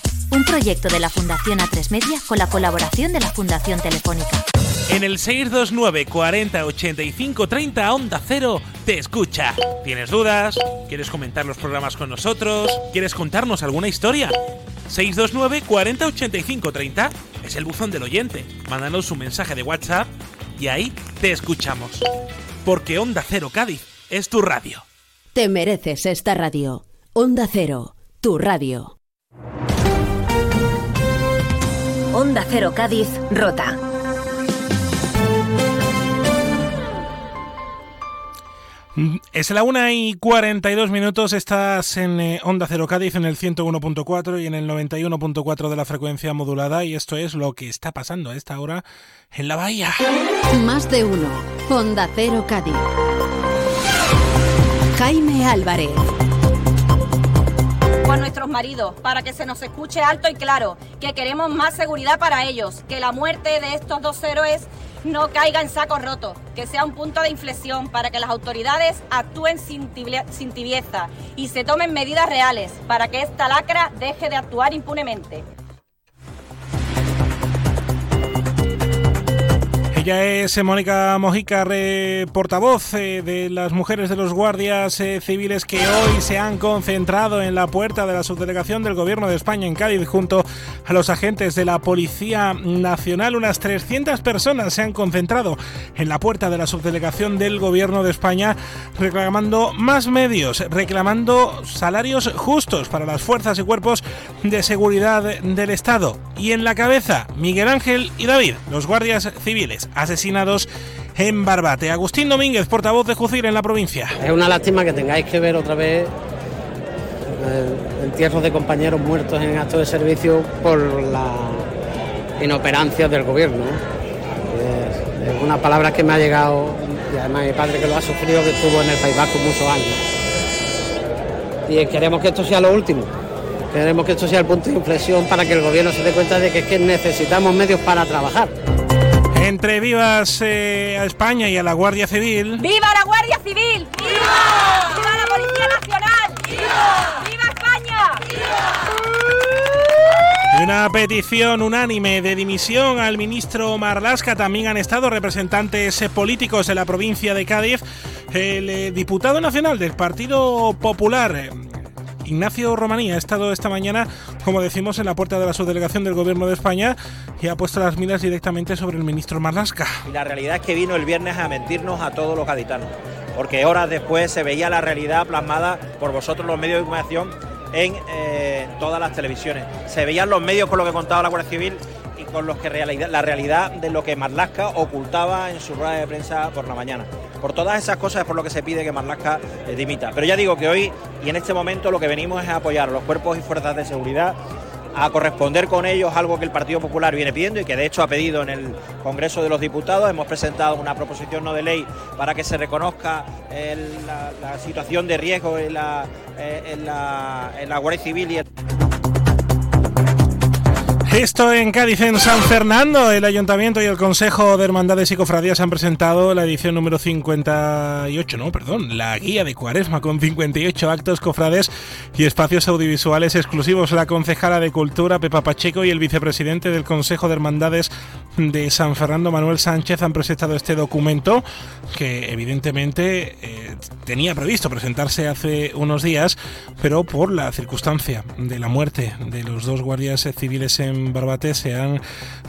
Un proyecto de la Fundación A3 Media con la colaboración de la Fundación Telefónica. En el 629 40 85 30 Onda Cero te escucha. ¿Tienes dudas? ¿Quieres comentar los programas con nosotros? ¿Quieres contarnos alguna historia? 629 40 85 30 es el buzón del oyente. Mándanos un mensaje de WhatsApp y ahí te escuchamos. Porque Onda Cero Cádiz es tu radio. Te mereces esta radio. Onda Cero, tu radio. Onda Cero Cádiz, Rota. Mm, Es la 1 y 42 minutos, estás en eh, Onda Cero Cádiz en el 101.4 y en el 91.4 de la frecuencia modulada y esto es lo que está pasando a esta hora en la bahía. Más de uno. Onda Cero Cádiz. Jaime Álvarez. A nuestros maridos para que se nos escuche alto y claro que queremos más seguridad para ellos, que la muerte de estos dos héroes no caiga en saco roto, que sea un punto de inflexión para que las autoridades actúen sin, tibieza y se tomen medidas reales para que esta lacra deje de actuar impunemente. Ella es Mónica Mojica, portavoz eh, de las mujeres de los guardias eh, civiles que hoy se han concentrado en la puerta de la subdelegación del Gobierno de España en Cádiz junto a los agentes de la Policía Nacional. Unas 300 personas se han concentrado en la puerta de la subdelegación del Gobierno de España reclamando más medios, reclamando salarios justos para las fuerzas y cuerpos de seguridad del Estado. Y en la cabeza, Miguel Ángel y David, los guardias civiles asesinados en Barbate. Agustín Domínguez, portavoz de Jucir en la provincia. Es una lástima que tengáis que ver otra vez eh, entierros de compañeros muertos en acto de servicio por la inoperancia del gobierno. Es, una palabra que me ha llegado, y además mi padre que lo ha sufrido, que estuvo en el País Vasco muchos años. Y queremos que esto sea lo último. Queremos que esto sea el punto de inflexión para que el gobierno se dé cuenta de que, es que necesitamos medios para trabajar. Entre vivas eh, a España y a la Guardia Civil. ¡Viva la Guardia Civil! ¡Viva! ¡Viva la Policía Nacional! ¡Viva! ¡Viva España! Una petición unánime de dimisión al ministro Marlasca. También han estado representantes políticos de la provincia de Cádiz. El eh, diputado nacional del Partido Popular, Ignacio Romaní ha estado esta mañana, como decimos, en la puerta de la subdelegación del Gobierno de España y ha puesto las miras directamente sobre el ministro Marlasca. Y la realidad es que vino el viernes a mentirnos a todos los gaditanos, porque horas después se veía la realidad plasmada por vosotros los medios de comunicación en eh, todas las televisiones. Se veían los medios con lo que contaba la Guardia Civil y con los que la realidad de lo que Marlasca ocultaba en su rueda de prensa por la mañana. Por todas esas cosas es por lo que se pide que Marlaska eh, dimita. Pero ya digo que hoy y en este momento lo que venimos es a apoyar a los cuerpos y fuerzas de seguridad a corresponder con ellos algo que el Partido Popular viene pidiendo y que de hecho ha pedido en el Congreso de los Diputados. Hemos presentado una proposición no de ley para que se reconozca la, situación de riesgo en la, eh, en la, en la Guardia Civil y el... Esto en Cádiz, en San Fernando, el Ayuntamiento y el Consejo de Hermandades y Cofradías han presentado la edición número 58, no, perdón, la guía de Cuaresma con 58 actos, cofrades y espacios audiovisuales exclusivos. La concejala de Cultura, Pepa Pacheco, y el vicepresidente del Consejo de Hermandades de San Fernando, Manuel Sánchez, han presentado este documento que evidentemente eh, tenía previsto presentarse hace unos días, pero por la circunstancia de la muerte de los dos guardias civiles en Barbate se han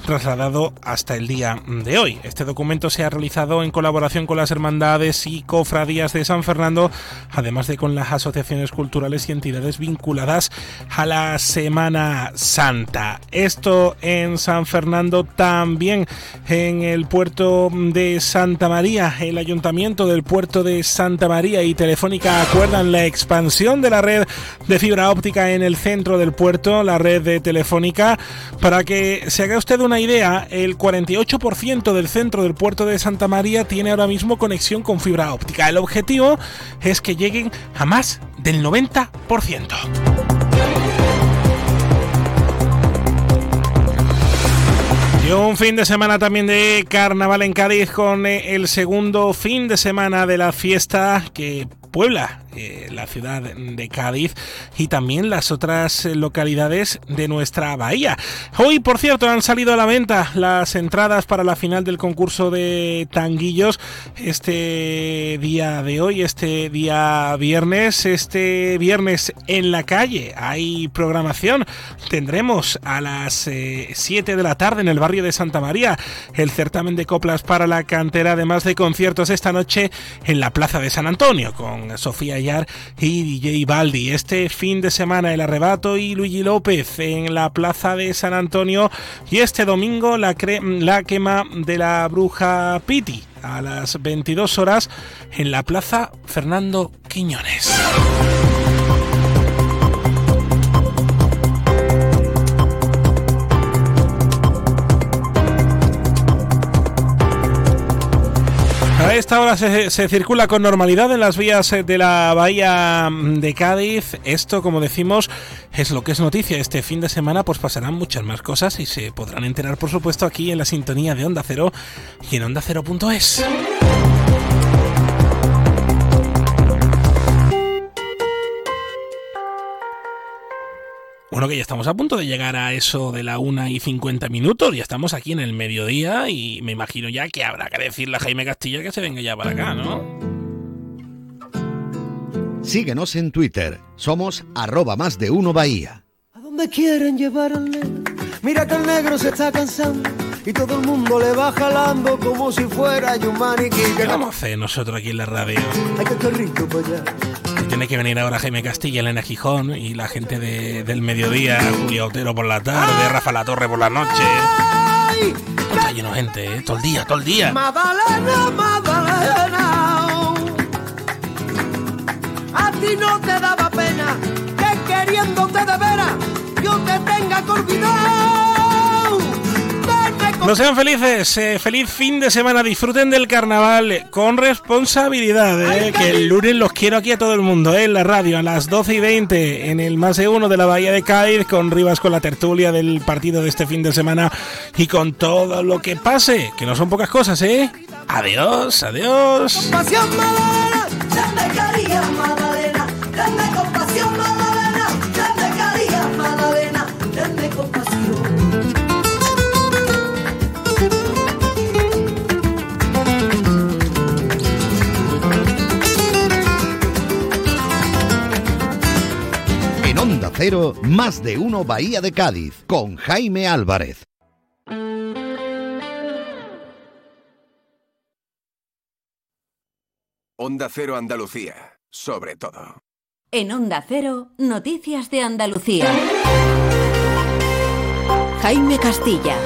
trasladado hasta el día de hoy. Este documento se ha realizado en colaboración con las hermandades y cofradías de San Fernando, además de con las asociaciones culturales y entidades vinculadas a la Semana Santa. Esto en San Fernando, también en el puerto de Santa María, el ayuntamiento del puerto de Santa María y Telefónica acuerdan la expansión de la red de fibra óptica en el centro del puerto, la red de Telefónica para que se haga usted una idea, el 48% del centro del puerto de Santa María tiene ahora mismo conexión con fibra óptica. El objetivo es que lleguen a más del 90%. Y un fin de semana también de carnaval en Cádiz con eh, el segundo fin de semana de la fiesta que Puebla eh, la ciudad de Cádiz y también las otras eh, localidades de nuestra bahía. Hoy, por cierto, han salido a la venta las entradas para la final del concurso de tanguillos este día de hoy, este día viernes, este viernes en la calle. Hay programación. Tendremos a las 7 eh, de la tarde en el barrio de Santa María el certamen de coplas para la cantera, además de conciertos esta noche en la Plaza de San Antonio con Sofía y DJ Baldi. Este fin de semana el arrebato y Luigi López en la plaza de San Antonio y este domingo la, la quema de la bruja Piti a las 22 horas en la plaza Fernando Quiñones. A esta hora se, circula con normalidad en las vías eh, de la bahía mm, de Cádiz. Esto, como decimos, es lo que es noticia. Este fin de semana pues pasarán muchas más cosas y se podrán enterar, por supuesto, aquí en la sintonía de Onda Cero y en Onda Cero.es. Bueno, que ya estamos a punto de llegar a eso de la una y 50 minutos. Ya estamos aquí en el mediodía y me imagino ya que habrá que decirle a Jaime Castilla que se venga ya para acá, ¿no? Síguenos en Twitter. Somos arroba más de uno Bahía. ¿A dónde quieren llevar al negro? Mira que el negro se está cansando y todo el mundo le va jalando como si fuera un maniquí. ¿Qué vamos a hacer nosotros aquí en la radio? Hay que corrito para allá. Tiene que venir ahora Jaime Castilla, Elena Gijón y la gente de, del mediodía, Julio Otero por la tarde, Rafa La Torre por la noche. Está lleno gente, ¿eh? todo el día, todo el día. Madalena, Madalena. A ti no te daba pena que queriéndote de veras yo te tenga que olvidar. No sean felices, eh, feliz fin de semana, disfruten del carnaval con responsabilidad, eh, que el lunes los quiero aquí a todo el mundo, eh, en la radio, a las 12 y 20, en el más de uno de la Bahía de Cádiz, con Rivas con la tertulia del partido de este fin de semana y con todo lo que pase, que no son pocas cosas, ¿eh? Adiós, adiós. Cero, más de uno Bahía de Cádiz, con Jaime Álvarez. Onda Cero Andalucía, sobre todo. En Onda Cero, Noticias de Andalucía. Jaime Castilla.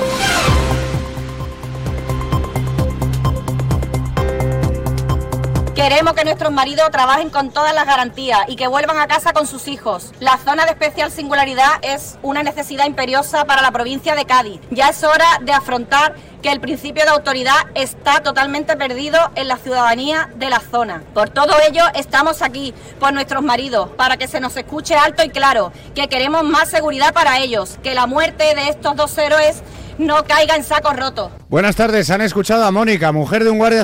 Queremos que nuestros maridos trabajen con todas las garantías y que vuelvan a casa con sus hijos. La zona de especial singularidad es una necesidad imperiosa para la provincia de Cádiz. Ya es hora de afrontar que el principio de autoridad está totalmente perdido en la ciudadanía de la zona. Por todo ello estamos aquí, por nuestros maridos, para que se nos escuche alto y claro, que queremos más seguridad para ellos, que la muerte de estos dos héroes no caiga en saco roto. Buenas tardes, han escuchado a Mónica, mujer de un guardia